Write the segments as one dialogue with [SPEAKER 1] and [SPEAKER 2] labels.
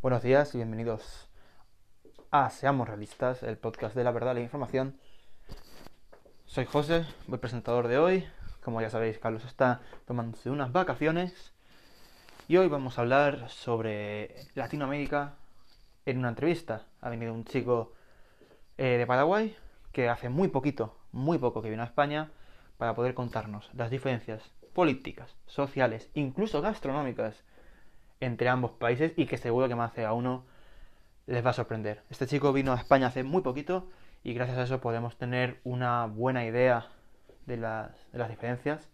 [SPEAKER 1] Buenos días y bienvenidos a Seamos Realistas, el podcast de la verdad y la información. Soy José, voy presentador de hoy. Como ya sabéis, Carlos está tomándose unas vacaciones. Y hoy vamos a hablar sobre Latinoamérica en una entrevista. Ha venido un chico eh, de Paraguay que hace muy poquito, muy poco que vino a España para poder contarnos las diferencias políticas, sociales, incluso gastronómicas entre ambos países y que seguro que más de a uno les va a sorprender. Este chico vino a España hace muy poquito y gracias a eso podemos tener una buena idea de las, diferencias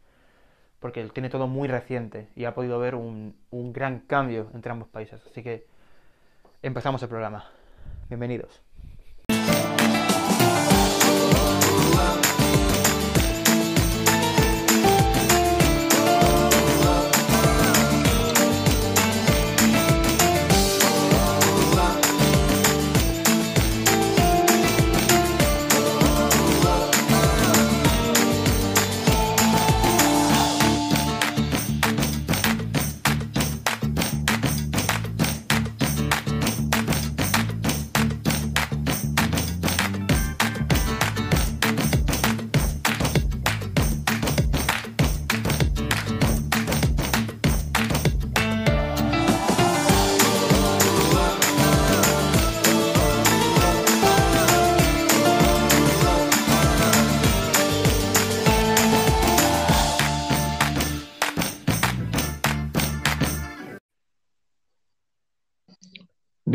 [SPEAKER 1] porque él tiene todo muy reciente y ha podido ver un gran cambio entre ambos países. Así que empezamos el programa. Bienvenidos.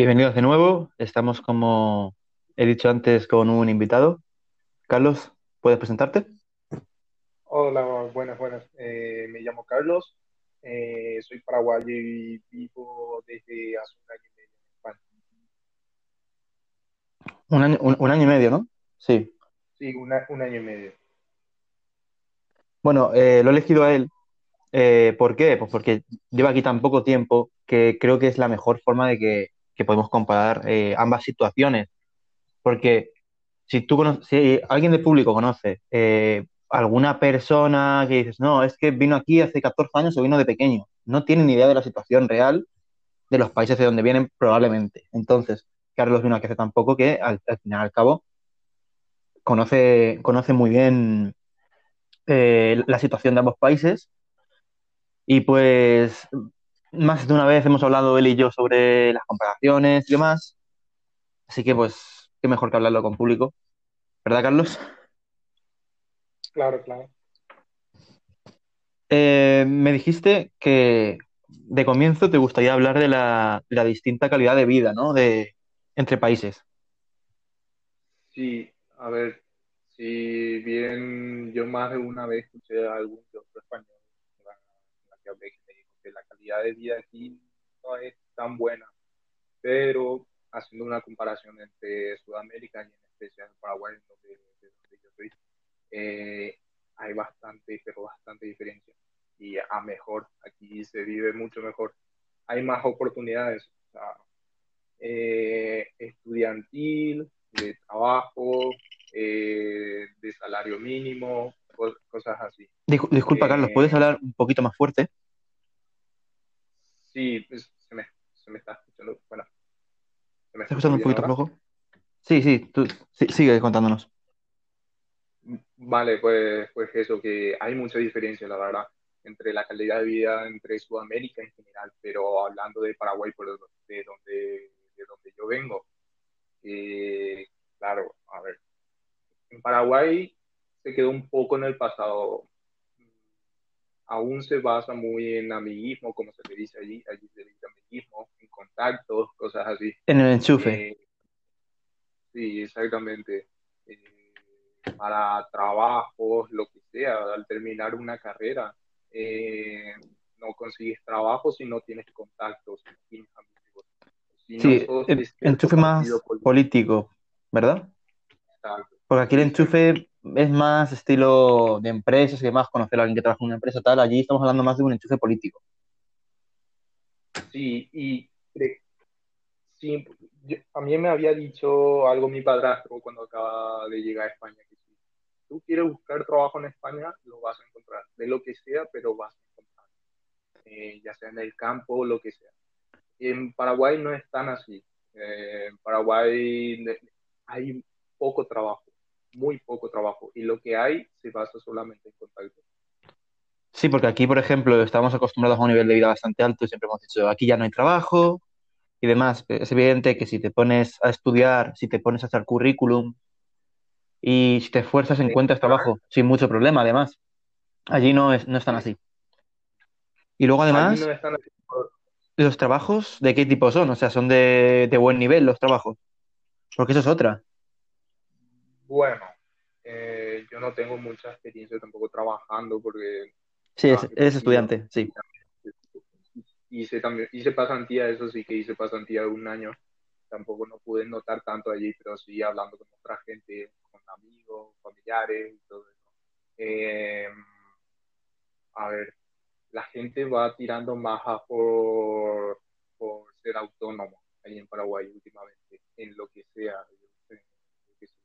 [SPEAKER 1] Bienvenidos de nuevo. Estamos, como he dicho antes, con un invitado. Carlos, ¿puedes presentarte?
[SPEAKER 2] Hola, buenas, buenas. Eh, me llamo Carlos, eh, soy paraguayo y vivo desde hace un año y medio en España.
[SPEAKER 1] Un año, un, un año y medio, ¿no? Sí.
[SPEAKER 2] Sí, una- un año y medio.
[SPEAKER 1] Bueno, eh, lo he elegido a él. ¿por qué? Pues porque lleva aquí tan poco tiempo que creo que es la mejor forma de que, que podemos comparar eh, ambas situaciones. Porque si tú cono- si alguien del público conoce eh, alguna persona que dices, no, es que vino aquí hace 14 años o vino de pequeño, no tiene ni idea de la situación real de los países de donde vienen probablemente. Entonces, Carlos vino aquí hace tan poco que al, al final al cabo conoce, conoce muy bien eh, la situación de ambos países y pues más de una vez hemos hablado él y yo sobre las comparaciones y demás, así que pues qué mejor que hablarlo con público, ¿verdad, Carlos?
[SPEAKER 2] Claro, claro.
[SPEAKER 1] Eh, me dijiste que de comienzo te gustaría hablar de la, de la distinta calidad de vida, ¿no? De, entre países.
[SPEAKER 2] Sí, a ver, si bien yo más de una vez escuché a algún que otro español en la, en la que hablé que me dijo que la calidad de vida aquí no es tan buena, pero haciendo una comparación entre Sudamérica y en especial Paraguay, donde, de donde yo soy, eh, hay bastante, pero bastante diferencia. Y a mejor, aquí se vive mucho mejor. Hay más oportunidades, o sea, eh, estudiantil, de trabajo, eh, de salario mínimo, cos- cosas así.
[SPEAKER 1] Dis- disculpa, Carlos, ¿puedes hablar un poquito más fuerte?
[SPEAKER 2] Sí, pues, se me, se me está escuchando, bueno, se me
[SPEAKER 1] ¿Estás
[SPEAKER 2] escucha
[SPEAKER 1] escuchando un poquito
[SPEAKER 2] ahora.
[SPEAKER 1] flojo? Sí, sí, tú sí- sigue contándonos.
[SPEAKER 2] Vale, pues, pues eso, que hay mucha diferencia, la verdad, entre la calidad de vida entre Sudamérica en general, pero hablando de Paraguay, por de donde, de donde yo vengo, eh, claro, a ver, en Paraguay se quedó un poco en el pasado, aún se basa muy en amiguismo, como se le dice allí, allí se dice amiguismo, en contactos, cosas así.
[SPEAKER 1] En el enchufe.
[SPEAKER 2] Eh, sí, exactamente. Eh, para trabajos, lo que sea, al terminar una carrera, eh, no consigues trabajo si no tienes contactos, si no tienes amigos, si no
[SPEAKER 1] Sí,
[SPEAKER 2] de cierto
[SPEAKER 1] enchufe más
[SPEAKER 2] político.
[SPEAKER 1] político, ¿verdad?
[SPEAKER 2] Exacto.
[SPEAKER 1] Porque aquí el enchufe es más estilo de empresas y demás, conocer a alguien que trabaja en una empresa tal. Allí estamos hablando más de un enchufe político.
[SPEAKER 2] Sí, y cre- sí, yo- a mí me había dicho algo mi padrastro cuando acaba de llegar a España, que si tú quieres buscar trabajo en España, lo vas a encontrar de lo que sea, pero vas a encontrar, eh, ya sea en el campo o lo que sea. En Paraguay no es tan así. Eh, en Paraguay hay poco trabajo, muy poco trabajo, y lo que hay se basa solamente en contacto.
[SPEAKER 1] Sí, porque aquí, por ejemplo, estamos acostumbrados a un nivel de vida bastante alto y siempre hemos dicho, aquí ya no hay trabajo y demás. Es evidente que si te pones a estudiar, si te pones a hacer currículum y si te esfuerzas, encuentras trabajo sin mucho problema, además. Allí no es, no están así. Y luego, además,
[SPEAKER 2] Allí no están así.
[SPEAKER 1] ¿los trabajos de qué tipo son? O sea, ¿son de, de buen nivel los trabajos? Porque eso es otra.
[SPEAKER 2] Bueno, eh, yo no tengo mucha experiencia tampoco trabajando porque
[SPEAKER 1] Sí, es- eres estudiante, sí.
[SPEAKER 2] Hice también, hice pasantía, eso sí que hice pasantía de un año. Tampoco no pude notar tanto allí, pero sí hablando con otra gente, con amigos, familiares y todo eso. Eh, a ver, la gente va tirando más a por, por ser autónomo ahí en Paraguay últimamente, en lo que sea, yo sé, yo qué sé,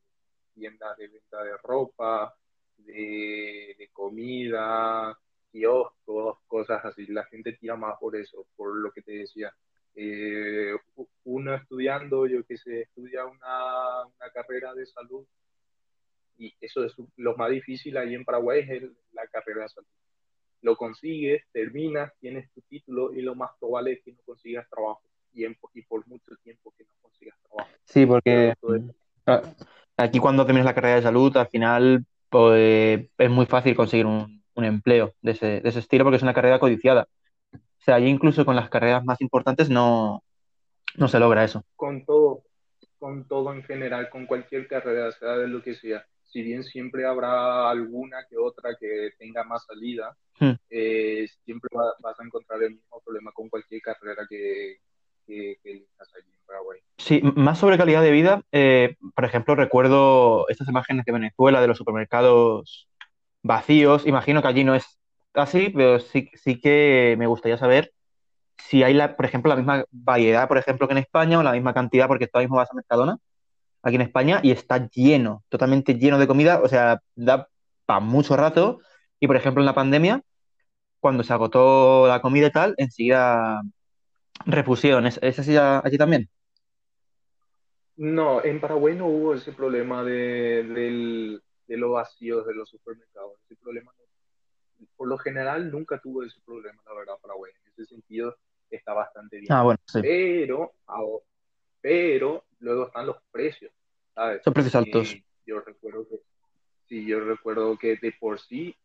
[SPEAKER 2] tiendas de venta de ropa, de, de comida, kioscos, cosas así. La gente tira más por eso, por lo que te decía. Eh, uno estudiando, yo qué sé, estudia una, una carrera de salud y eso es lo más difícil ahí en Paraguay es el- la carrera de salud. Lo consigues, terminas, tienes tu título y lo más probable es que no consigas trabajo tiempo y por mucho tiempo que no consigas trabajo.
[SPEAKER 1] Sí, porque aquí cuando terminas la carrera de salud, al final pues, es muy fácil conseguir un, un empleo de ese, de ese estilo porque es una carrera codiciada. O sea, allí incluso con las carreras más importantes no, no se logra eso.
[SPEAKER 2] con todo, con todo en general, con cualquier carrera, sea de lo que sea. Si bien siempre habrá alguna que otra que tenga más salida,
[SPEAKER 1] Hmm.
[SPEAKER 2] eh, siempre va- vas a encontrar el mismo problema con cualquier carrera que, que, elijas allí en Paraguay.
[SPEAKER 1] Sí, más sobre calidad de vida, eh, por ejemplo, recuerdo estas imágenes de Venezuela, de los supermercados vacíos. Imagino que allí no es así, pero sí, que me gustaría saber si hay, la, por ejemplo, la misma variedad, por ejemplo, que en España, o la misma cantidad, porque tú mismo vas a Mercadona, aquí en España, y está lleno, totalmente lleno de comida, o sea, da para mucho rato. Y, por ejemplo, en la pandemia, cuando se agotó la comida y tal, enseguida repusieron. ¿Es, es así a- allí también?
[SPEAKER 2] No, en Paraguay no hubo ese problema de, del- de los vacíos de los supermercados. Ese problema no- por lo general nunca tuvo ese problema, la verdad, Paraguay. En ese sentido está bastante bien.
[SPEAKER 1] Ah, bueno, sí.
[SPEAKER 2] Pero, ahora- pero luego están los precios, ¿sabes?
[SPEAKER 1] Son precios altos.
[SPEAKER 2] Y yo recuerdo que, sí, yo recuerdo que de por sí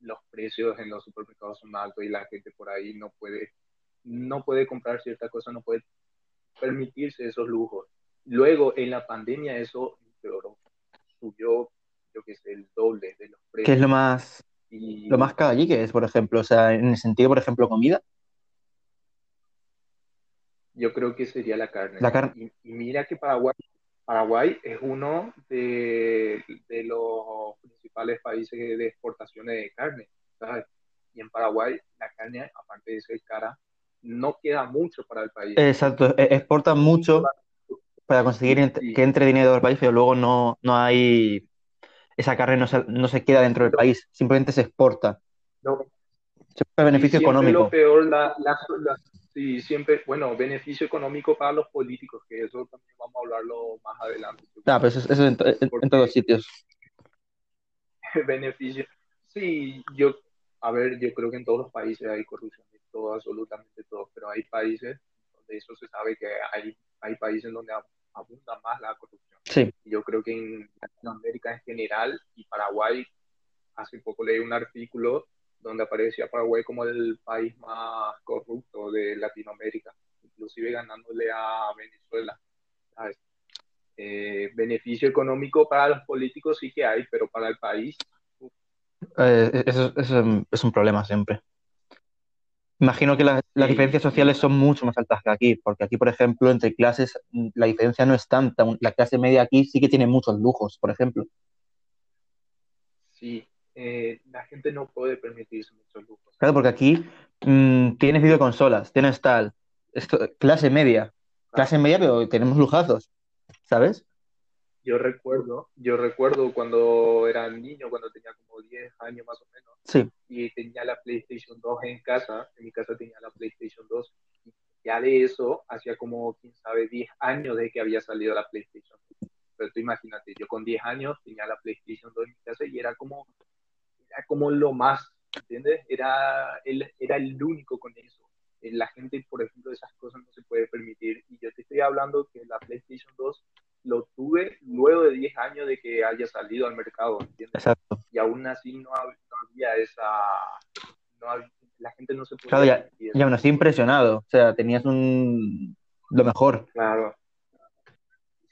[SPEAKER 2] los precios en los supermercados son altos y la gente por ahí no puede, no puede comprar cierta cosa, no puede permitirse esos lujos. Luego, en la pandemia, eso empeoró, subió, yo qué sé, el doble de los
[SPEAKER 1] ¿Qué es
[SPEAKER 2] precios.
[SPEAKER 1] lo más,
[SPEAKER 2] Y
[SPEAKER 1] lo más caro allí que es, por ejemplo? O sea, en el sentido, por ejemplo, comida.
[SPEAKER 2] yo creo que sería la carne.
[SPEAKER 1] La carne.
[SPEAKER 2] Y, y mira que Paraguay, Paraguay es uno de, de los principales países de exportaciones de carne, ¿sabes? Y en Paraguay la carne, aparte de ser cara, no queda mucho para el país.
[SPEAKER 1] Exacto, e- exportan mucho para conseguir que entre dinero al país, pero luego no, no hay, esa carne no se, no se queda dentro del país, simplemente se exporta.
[SPEAKER 2] No,
[SPEAKER 1] busca beneficio
[SPEAKER 2] y siempre
[SPEAKER 1] económico.
[SPEAKER 2] lo peor, la, la, la- sí, siempre, bueno, beneficio económico para los políticos, que eso también vamos a hablarlo más adelante.
[SPEAKER 1] Ah, pero eso, eso en, en- en todos sitios.
[SPEAKER 2] beneficio. Sí, yo, a ver, yo creo que en todos los países hay corrupción, todo, absolutamente todo, pero hay países donde eso se sabe que hay, hay países donde ab- abunda más la corrupción.
[SPEAKER 1] Sí,
[SPEAKER 2] yo creo que en Latinoamérica en general y Paraguay, hace poco leí un artículo donde aparecía Paraguay como el país más corrupto de Latinoamérica, inclusive ganándole a Venezuela. Eh, beneficio económico para los políticos sí que hay, pero para el país
[SPEAKER 1] eh, eso, eso es un- es un problema siempre. Imagino que la- las
[SPEAKER 2] Sí,
[SPEAKER 1] diferencias sociales son mucho más altas que aquí, porque aquí, por ejemplo, entre clases, mm, la diferencia no es tanta. La clase media aquí sí que tiene muchos lujos, por ejemplo.
[SPEAKER 2] Sí, eh, la gente no puede permitirse muchos lujos.
[SPEAKER 1] Claro, porque aquí mm, tienes videoconsolas, tienes tal, esto, clase media, clase media, pero tenemos lujazos, ¿sabes?
[SPEAKER 2] Yo recuerdo, yo recuerdo cuando era niño, cuando tenía como 10 años más o menos,
[SPEAKER 1] Sí,
[SPEAKER 2] y tenía la PlayStation 2 en casa, en mi casa tenía la PlayStation 2, y ya de eso hacía como, quién sabe, 10 años de que había salido la PlayStation. Pero tú imagínate, yo con 10 años tenía la PlayStation 2 en mi casa y era como, era como lo más, ¿entiendes? Era el, era el único con eso. Eh, La gente, por ejemplo, esas cosas no se puede permitir. Y yo te estoy hablando que la PlayStation 2 lo tuve luego de 10 años de que haya salido al mercado, ¿entiendes?
[SPEAKER 1] exacto.
[SPEAKER 2] Y aún así no, hab- no había esa... No la gente no se podía
[SPEAKER 1] Claro, ya, y aún así impresionado. O sea, tenías un... lo mejor.
[SPEAKER 2] Claro.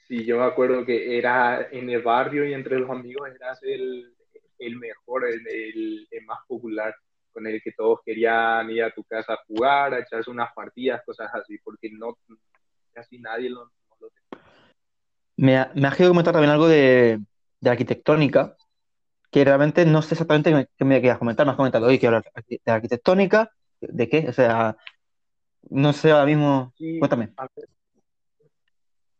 [SPEAKER 2] Sí, yo me acuerdo que era en el barrio y entre los amigos eras el, el mejor, el, el- el más popular, con el que todos querían ir a tu casa a jugar, a echarse unas partidas, cosas así, porque no casi nadie lo.
[SPEAKER 1] Me, ha- me has querido comentar también algo de, de arquitectónica, que realmente no sé exactamente qué me, qué me quieras comentar. Me has comentado, oye, quiero hablar de arquitectónica, ¿de qué? O sea, no sé ahora mismo.
[SPEAKER 2] Sí,
[SPEAKER 1] Cuéntame.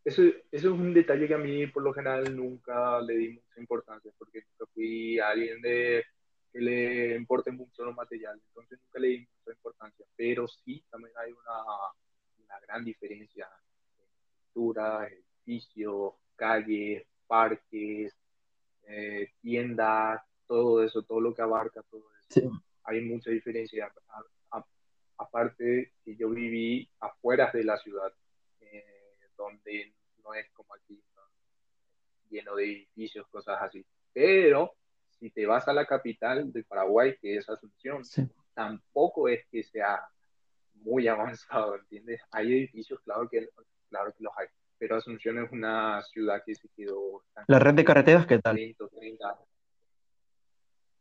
[SPEAKER 2] eso, eso es un detalle que a mí por lo general nunca le di mucha importancia, porque nunca fui alguien de que le importe mucho los materiales, entonces nunca le di mucha importancia, pero sí también hay una, una gran diferencia en estructuras, edificios, calles, parques, eh, tiendas, todo eso, todo lo que abarca todo eso.
[SPEAKER 1] Sí.
[SPEAKER 2] Hay mucha diferencia. A- a- aparte que yo viví afuera de la ciudad, eh, donde no es como aquí, ¿no? lleno de edificios, cosas así. Pero si te vas a la capital de Paraguay, que es Asunción,
[SPEAKER 1] Sí.
[SPEAKER 2] tampoco es que sea muy avanzado, ¿entiendes? Hay edificios, claro que, claro que los hay, pero Asunción es una ciudad que se quedó
[SPEAKER 1] La red de carreteras, ¿qué tal?
[SPEAKER 2] 30, 30.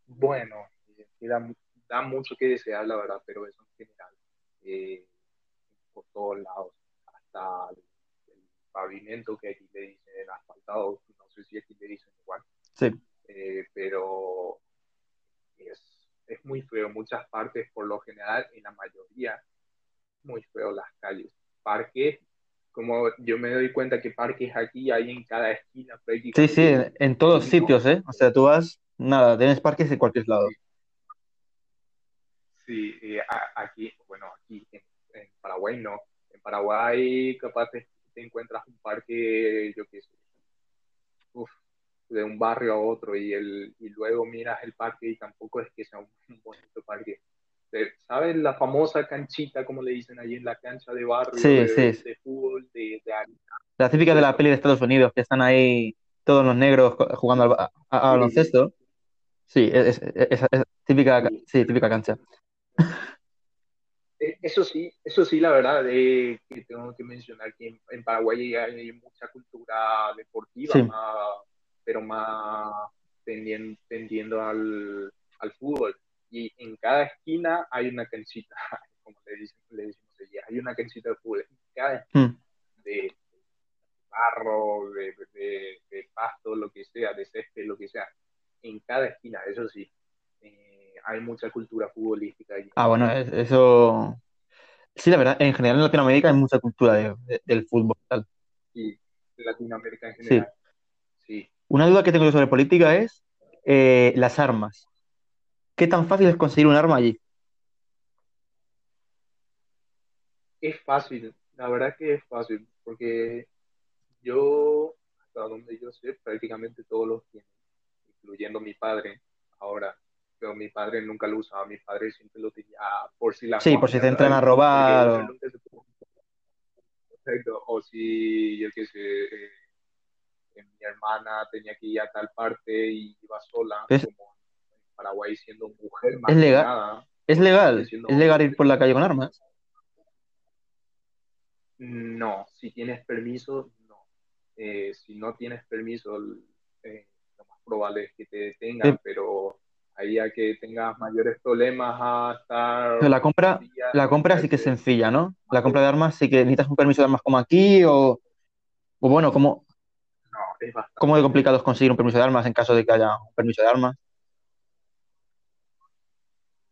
[SPEAKER 2] Bueno, eh, da, da mucho que desear, la verdad, pero eso en general, eh, por todos lados, hasta el, el pavimento que aquí le dicen asfaltado, no sé si aquí le dicen igual,
[SPEAKER 1] Sí.
[SPEAKER 2] eh, pero es, es muy feo. Muchas partes, por lo general, en la mayoría, muy feo las calles. Parques, como yo me doy cuenta que parques aquí hay en cada esquina
[SPEAKER 1] Sí, sí, en, todos sitios, ¿eh? O sea, tú vas, nada, tienes parques en cualquier lado.
[SPEAKER 2] Sí, eh, aquí, bueno, aquí en, en Paraguay no. En Paraguay capaz te, te encuentras un parque, yo qué sé, uf, de un barrio a otro y, el, y luego miras el parque y tampoco es que sea un, un bonito parque. ¿Sabes la famosa canchita, como le dicen ahí en la cancha de barrio
[SPEAKER 1] Sí,
[SPEAKER 2] de,
[SPEAKER 1] sí.
[SPEAKER 2] de fútbol, de, de?
[SPEAKER 1] La típica de la peli de Estados Unidos, que están ahí todos los negros jugando al a, baloncesto. Sí, es, es- es- es típica, ca-
[SPEAKER 2] sí.
[SPEAKER 1] típica cancha.
[SPEAKER 2] Eso sí, eso sí, la verdad, eh, que tengo que mencionar que en, en Paraguay hay mucha cultura deportiva,
[SPEAKER 1] Sí.
[SPEAKER 2] más- pero más tendiendo, tendiendo al, al fútbol. Y en cada esquina hay una canchita, como le, dicen, le decimos hay una canchita de fútbol. En cada esquina,
[SPEAKER 1] Mm.
[SPEAKER 2] de barro, de, de- de pasto, lo que sea, de césped, lo que sea. En cada esquina, eso sí, eh, hay mucha cultura futbolística allí.
[SPEAKER 1] Ah, bueno, es- eso. Sí, la verdad, en general en Latinoamérica hay mucha cultura de- de- del fútbol. tal.
[SPEAKER 2] y Latinoamérica en
[SPEAKER 1] Sí.
[SPEAKER 2] general. Sí.
[SPEAKER 1] Una duda que tengo yo sobre política es eh, las armas. ¿Qué tan fácil es conseguir un arma allí?
[SPEAKER 2] Es fácil, la verdad que es fácil, porque yo, hasta donde yo sé, prácticamente todos los tienen, incluyendo mi padre. Ahora, pero mi padre nunca lo usaba, mi padre siempre lo tenía por si la
[SPEAKER 1] Sí, por si te entran a robar
[SPEAKER 2] Porque
[SPEAKER 1] o...
[SPEAKER 2] si, yo qué sé, eh, eh, mi hermana tenía que ir a tal parte y iba sola,
[SPEAKER 1] Es-
[SPEAKER 2] como Paraguay siendo mujer más
[SPEAKER 1] Es legal.
[SPEAKER 2] nada,
[SPEAKER 1] ¿Es legal? ¿Es legal ir por la calle con armas?
[SPEAKER 2] No, si tienes permiso, no. Eh, si no tienes permiso, eh, lo más probable es que te detengan, pero ahí a que tengas mayores problemas a estar
[SPEAKER 1] Pero la compra, la compra sí que es sencilla, ¿no? La compra de armas sí que necesitas un permiso de armas como aquí o, o bueno, ¿cómo,
[SPEAKER 2] no, es bastante.
[SPEAKER 1] cómo de complicado es conseguir un permiso de armas en caso de que haya un permiso de armas?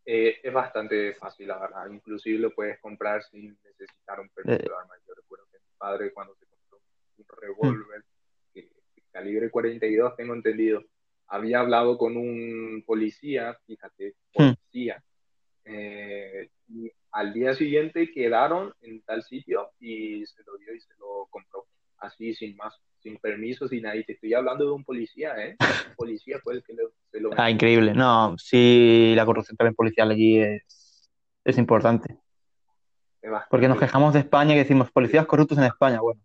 [SPEAKER 2] Eh, es bastante fácil, la verdad. Inclusive lo puedes comprar sin necesitar un permiso
[SPEAKER 1] Eh.
[SPEAKER 2] de armas. Yo recuerdo que mi padre cuando se compró un revólver, que calibre 42, tengo entendido. Había hablado con un policía, fíjate,
[SPEAKER 1] Hmm.
[SPEAKER 2] policía. eh, y al día siguiente quedaron en tal sitio y se lo dio y se lo compró. Así, sin más, sin permiso, sin nada. Y te estoy hablando de un policía, ¿eh? Un policía fue el que le- se lo
[SPEAKER 1] Ah, increíble. No, sí, la corrupción también policial allí es, es importante. Porque nos quejamos de España y decimos policías corruptos en España. Bueno,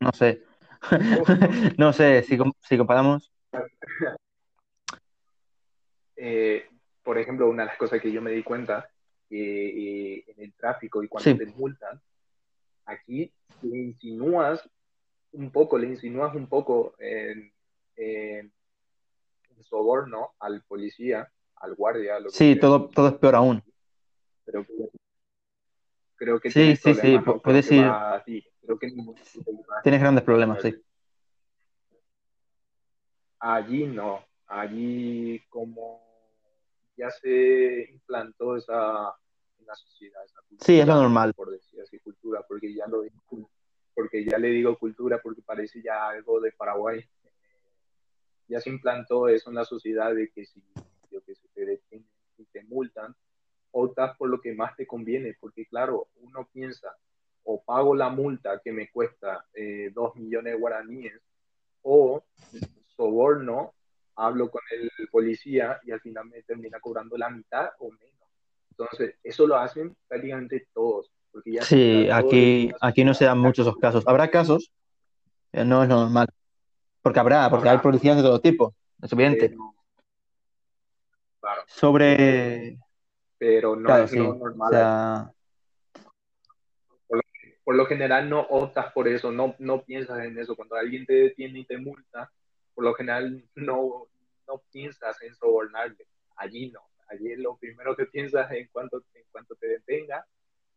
[SPEAKER 1] no sé. No sé, si, si comparamos.
[SPEAKER 2] eh, por ejemplo, una de las cosas que yo me di cuenta, que eh, en el tráfico y cuando
[SPEAKER 1] Sí.
[SPEAKER 2] te multan, aquí le insinúas un poco, le insinúas un poco en, en- en soborno al policía, al guardia, lo que
[SPEAKER 1] Sí,
[SPEAKER 2] sea.
[SPEAKER 1] todo, todo es peor aún.
[SPEAKER 2] Pero creo que
[SPEAKER 1] Sí, sí, sí, puedes ir-
[SPEAKER 2] va así. Creo que ningún-
[SPEAKER 1] Tienes grandes problemas, sí.
[SPEAKER 2] Allí no, allí como ya se implantó esa en la sociedad, esa cultura,
[SPEAKER 1] Sí, es lo normal.
[SPEAKER 2] por decir así, cultura, porque ya lo porque ya le digo cultura porque parece ya algo de Paraguay. Ya se implantó eso en la sociedad de que si yo que sé, te detienen y te multan, optas por lo que más te conviene, porque claro, uno piensa, o pago la multa que me cuesta eh, dos millones de guaraníes, o soborno, hablo con el policía y al final me termina cobrando la mitad o menos. Entonces, eso lo hacen prácticamente todos. Porque ya se
[SPEAKER 1] Sí, aquí, aquí no se dan muchos esos casos. Habrá casos, pero no es normal. Porque habrá, porque hay policías de todo tipo, es evidente.
[SPEAKER 2] Pero, claro,
[SPEAKER 1] Sobre...
[SPEAKER 2] pero no
[SPEAKER 1] Claro,
[SPEAKER 2] es
[SPEAKER 1] sí.
[SPEAKER 2] lo
[SPEAKER 1] O
[SPEAKER 2] normal.
[SPEAKER 1] sea,
[SPEAKER 2] por lo general no optas por eso, no, no piensas en eso. Cuando alguien te detiene y te multa, por lo general no, no piensas en sobornarle. Allí no. Allí lo primero que piensas en cuanto, en cuanto te detenga,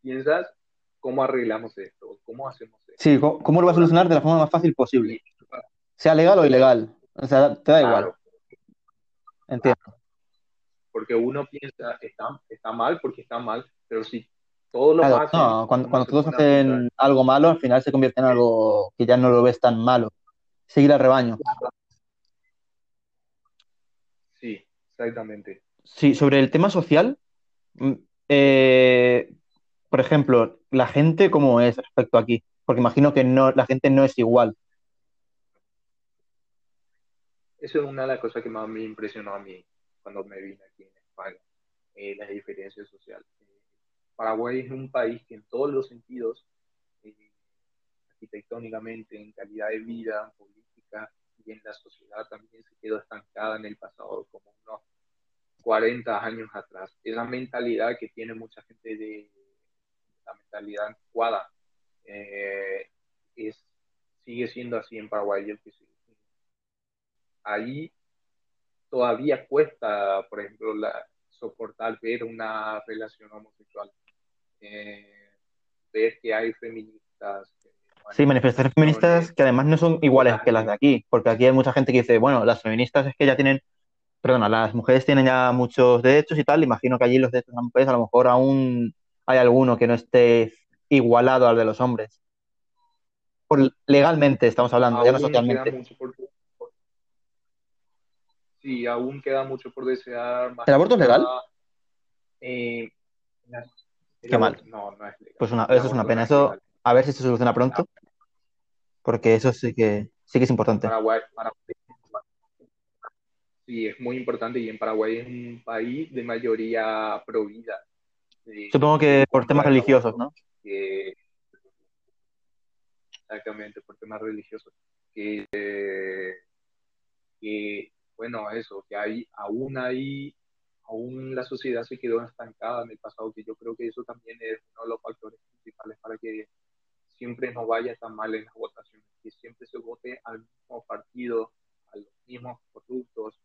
[SPEAKER 2] piensas cómo arreglamos esto, cómo hacemos esto.
[SPEAKER 1] sí, ¿cómo, cómo lo va a solucionar de la forma más fácil posible? Sea legal o ilegal. O sea, te da igual.
[SPEAKER 2] claro,
[SPEAKER 1] Entiendo.
[SPEAKER 2] porque uno piensa está, está mal porque está mal, pero si todos lo
[SPEAKER 1] Claro,
[SPEAKER 2] hacen,
[SPEAKER 1] no, cuando, cuando todos hacen algo malo, al final se convierte en algo que ya no lo ves tan malo. Seguir al rebaño.
[SPEAKER 2] Sí, exactamente.
[SPEAKER 1] Sí, sobre el tema social, mm, eh, por ejemplo, la gente, ¿cómo es respecto aquí? Porque imagino que no, la gente no es igual.
[SPEAKER 2] Eso es una de las cosas que más me impresionó a mí cuando me vine aquí en España, eh, la diferencia social. Eh, Paraguay es un país que en todos los sentidos, eh, arquitectónicamente, en calidad de vida, política y en la sociedad también se quedó estancada en el pasado, como unos 40 años atrás. Esa mentalidad que tiene mucha gente de la mentalidad anticuada, eh, es, sigue siendo así en Paraguay. Yo ahí todavía cuesta, por ejemplo, la, soportar ver una relación homosexual, eh, ver que hay feministas.
[SPEAKER 1] Sí, manifestaciones feministas que además no son iguales que las de aquí, porque aquí hay mucha gente que dice, bueno, las feministas es que ya tienen, perdona, las mujeres tienen ya muchos derechos y tal, imagino que allí los derechos de las mujeres a lo mejor aún hay alguno que no esté igualado al de los hombres. Por, legalmente estamos hablando, ya no socialmente.
[SPEAKER 2] sí, aún queda mucho por desear. Más
[SPEAKER 1] ¿El aborto es legal?
[SPEAKER 2] eh, la-
[SPEAKER 1] Qué mal.
[SPEAKER 2] No, no es legal.
[SPEAKER 1] Pues una- eso es una pena,
[SPEAKER 2] no es
[SPEAKER 1] eso a ver si se soluciona pronto, porque eso sí que sí que es importante.
[SPEAKER 2] Paraguay, Paraguay- sí, es muy importante y en Paraguay es un país de mayoría pro vida. Eh,
[SPEAKER 1] Supongo que por temas religiosos, ¿no?
[SPEAKER 2] que- exactamente, por temas religiosos. Que, que, bueno, eso, que hay, aún ahí, aún la sociedad se quedó estancada en el pasado, que yo creo que eso también es uno de los factores principales para que siempre no vaya tan mal en las votaciones, que siempre se vote al mismo partido, a los mismos corruptos.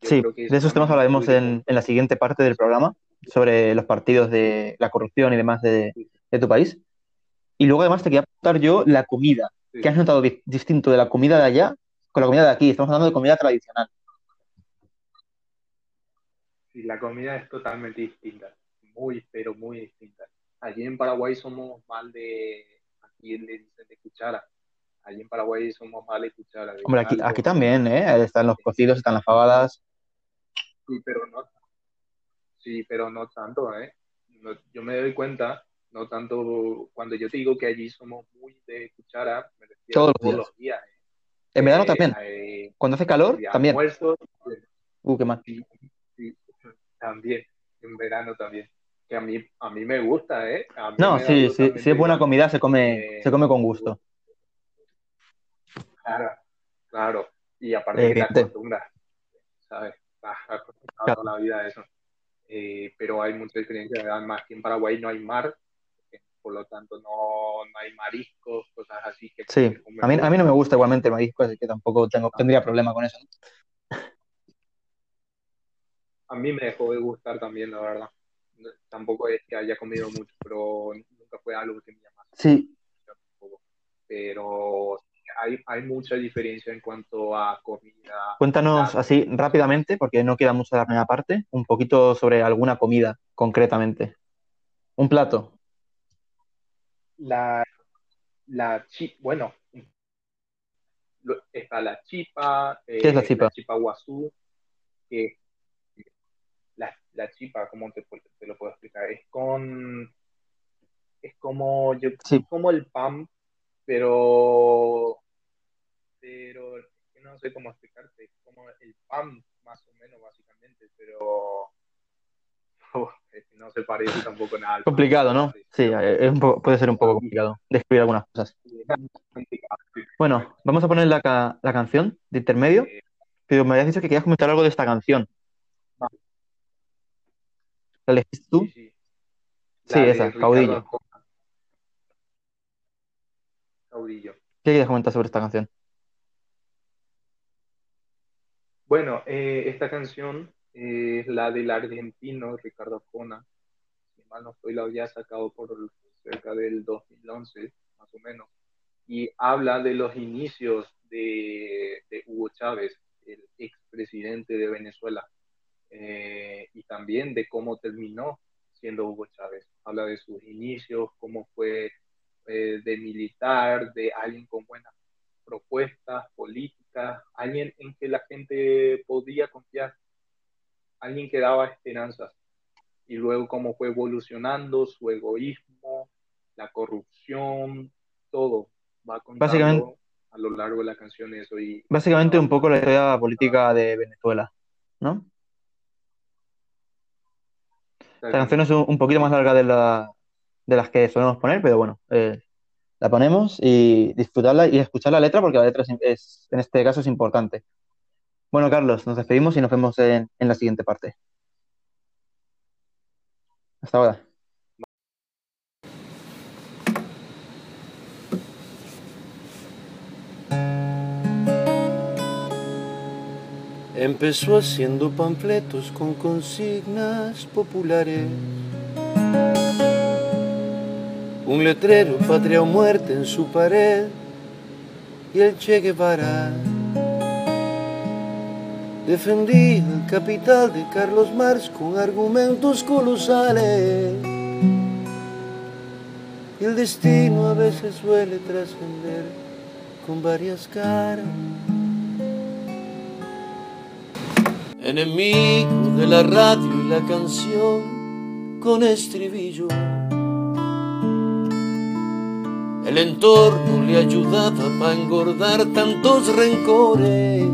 [SPEAKER 2] Yo
[SPEAKER 1] Sí,
[SPEAKER 2] creo que
[SPEAKER 1] de esos temas hablaremos en, en la siguiente parte del programa, sobre los partidos de la corrupción y demás de, de tu país. Y luego además te quería preguntar yo la comida.
[SPEAKER 2] Sí.
[SPEAKER 1] ¿Qué has notado di- distinto de la comida de allá con la comida de aquí? Estamos hablando de comida tradicional.
[SPEAKER 2] Sí, la comida es totalmente distinta, muy, pero muy distinta. Allí en Paraguay somos mal de, aquí le dicen de cuchara. allí en Paraguay somos más de cuchara. de
[SPEAKER 1] Hombre, aquí, aquí también, ¿eh? Están los cocidos, están las fabadas.
[SPEAKER 2] Sí, pero no, sí, pero no tanto, ¿eh? No- yo me doy cuenta, no tanto, cuando yo te digo que allí somos muy de cuchara, me refiero
[SPEAKER 1] Todos los días.
[SPEAKER 2] ¿eh?
[SPEAKER 1] En verano
[SPEAKER 2] Eh,
[SPEAKER 1] también.
[SPEAKER 2] eh,
[SPEAKER 1] Cuando hace calor, también.
[SPEAKER 2] almuerzo,
[SPEAKER 1] Uh, qué mal.
[SPEAKER 2] sí, sí, también, en verano también. Que a mí, a mí me gusta, ¿eh? A mí
[SPEAKER 1] No, sí, sí, si es buena comida, se come, se come con gusto.
[SPEAKER 2] Claro, claro. Y aparte que te acostumbras, ¿sabes? Acostumbrado
[SPEAKER 1] Claro.
[SPEAKER 2] toda la vida a eso. Eh, pero hay mucha diferencia. Además, que en Paraguay no hay mar, eh, por lo tanto no, no hay mariscos, cosas así que
[SPEAKER 1] Sí, a mí, a mí no me gusta igualmente el marisco, así que tampoco tengo, tendría problema con eso. ¿no?
[SPEAKER 2] A mí me dejó de gustar también, la verdad. Tampoco es que haya comido mucho, pero nunca fue algo que me llamase
[SPEAKER 1] Sí.
[SPEAKER 2] Pero hay, hay mucha diferencia en cuanto a comida,
[SPEAKER 1] cuéntanos así rápidamente, porque no queda mucho de la primera parte, un poquito sobre alguna comida concretamente. Un plato.
[SPEAKER 2] La, la chi, bueno, está la chipa,
[SPEAKER 1] ¿Qué es la
[SPEAKER 2] eh,
[SPEAKER 1] chipa?
[SPEAKER 2] la chipa guazú, que la, la chipa, ¿cómo te, te lo puedo explicar? Es con, es como, yo,
[SPEAKER 1] Sí,
[SPEAKER 2] como el pan, pero, pero no sé cómo explicarte, es como el pan, más o menos, básicamente, pero no se parece tampoco nada al
[SPEAKER 1] complicado, ¿no? Sí, eh, es un poco- puede ser un poco complicado describir algunas cosas. Bueno, vamos a poner la, ca- la canción de intermedio, pero me habías dicho que querías comentar algo de esta canción. ¿La elegiste tú?
[SPEAKER 2] sí, sí.
[SPEAKER 1] Sí, esa, Caudillo.
[SPEAKER 2] Caudillo.
[SPEAKER 1] ¿Qué quieres comentar sobre esta canción?
[SPEAKER 2] Bueno, eh, esta canción es la del argentino Ricardo Arjona. Si mal no estoy, la había sacado por cerca del 2011, más o menos. Y habla de los inicios de, de Hugo Chávez, el expresidente de Venezuela. Eh, y también de cómo terminó siendo Hugo Chávez. Habla de sus inicios, cómo fue eh, de militar, de alguien con buenas propuestas políticas, alguien en que la gente podía confiar, alguien que daba esperanzas. Y luego cómo fue evolucionando su egoísmo, la corrupción, todo va
[SPEAKER 1] Básicamente-
[SPEAKER 2] a lo largo de la canción eso. Y,
[SPEAKER 1] Básicamente un poco la historia política de Venezuela, ¿no? La canción es un, un poquito más larga de, la, de las que solemos poner, pero bueno, eh, la ponemos y disfrutarla y escuchar la letra porque la letra es, en este caso es importante. Bueno, Carlos, nos despedimos y nos vemos en, en la siguiente parte. Hasta ahora.
[SPEAKER 3] Empezó haciendo panfletos con consignas populares. Un letrero, patria o muerte en su pared. Y el Che Guevara defendía el capital de Carlos Marx con argumentos colosales. Y el destino a veces suele trascender con varias caras. enemigo de la radio y la canción con estribillo. El entorno le ayudaba para engordar tantos rencores.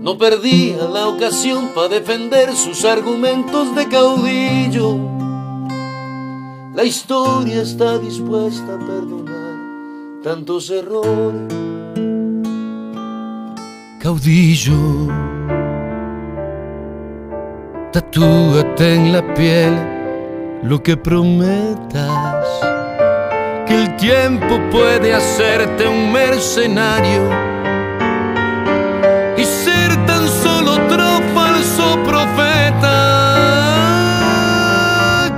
[SPEAKER 3] No perdía la ocasión para defender sus argumentos de caudillo. La historia está dispuesta a perdonar tantos errores caudillo. Tatúate en la piel lo que prometas, que el tiempo puede hacerte un mercenario y ser tan solo otro falso profeta,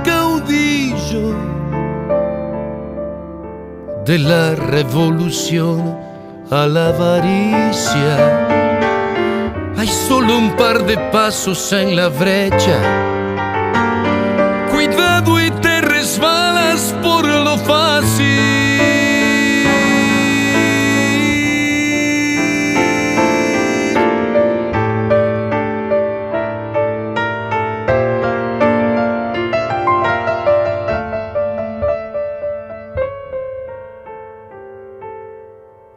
[SPEAKER 3] caudillo de la revolución a la avaricia. Hay solo un par de pasos en la brecha resbalas por lo fácil.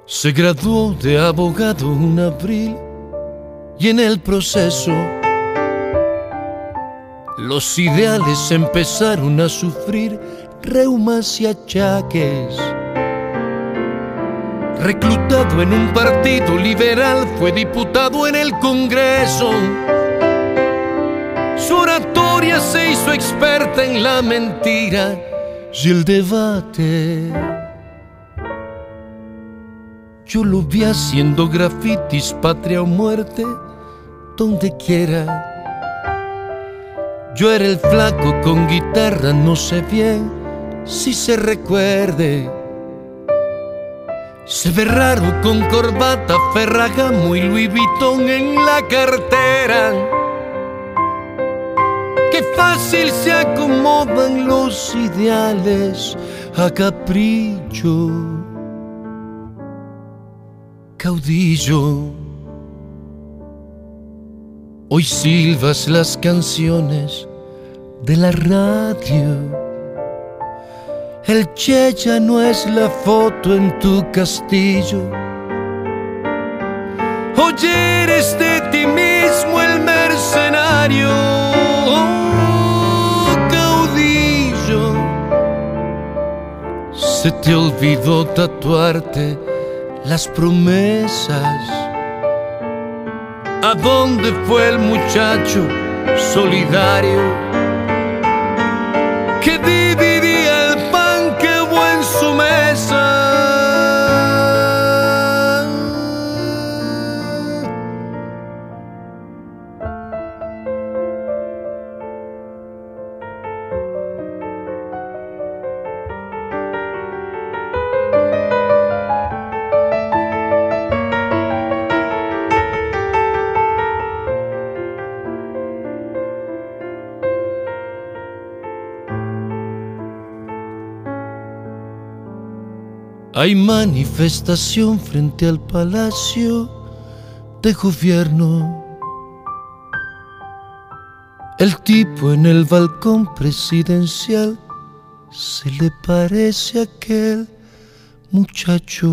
[SPEAKER 3] Se graduó de abogado en abril y en el proceso los ideales empezaron a sufrir reumas y achaques. Reclutado en un partido liberal, fue diputado en el Congreso. Su oratoria se hizo experta en la mentira y el debate. Yo lo vi haciendo grafitis, patria o muerte, donde quiera. Yo era el flaco con guitarra, no sé bien si se recuerde. Se ve raro con corbata, Ferragamo y Louis Vuitton en la cartera. Qué fácil se acomodan los ideales a capricho. Caudillo. Hoy silbas las canciones de la radio. El Che ya no es la foto en tu castillo. Hoy eres de ti mismo el mercenario. Oh, caudillo. Se te olvidó tatuarte las promesas. ¿A dónde fue el muchacho solidario Hay manifestación frente al palacio de gobierno. El tipo en el balcón presidencial se le parece a aquel muchacho.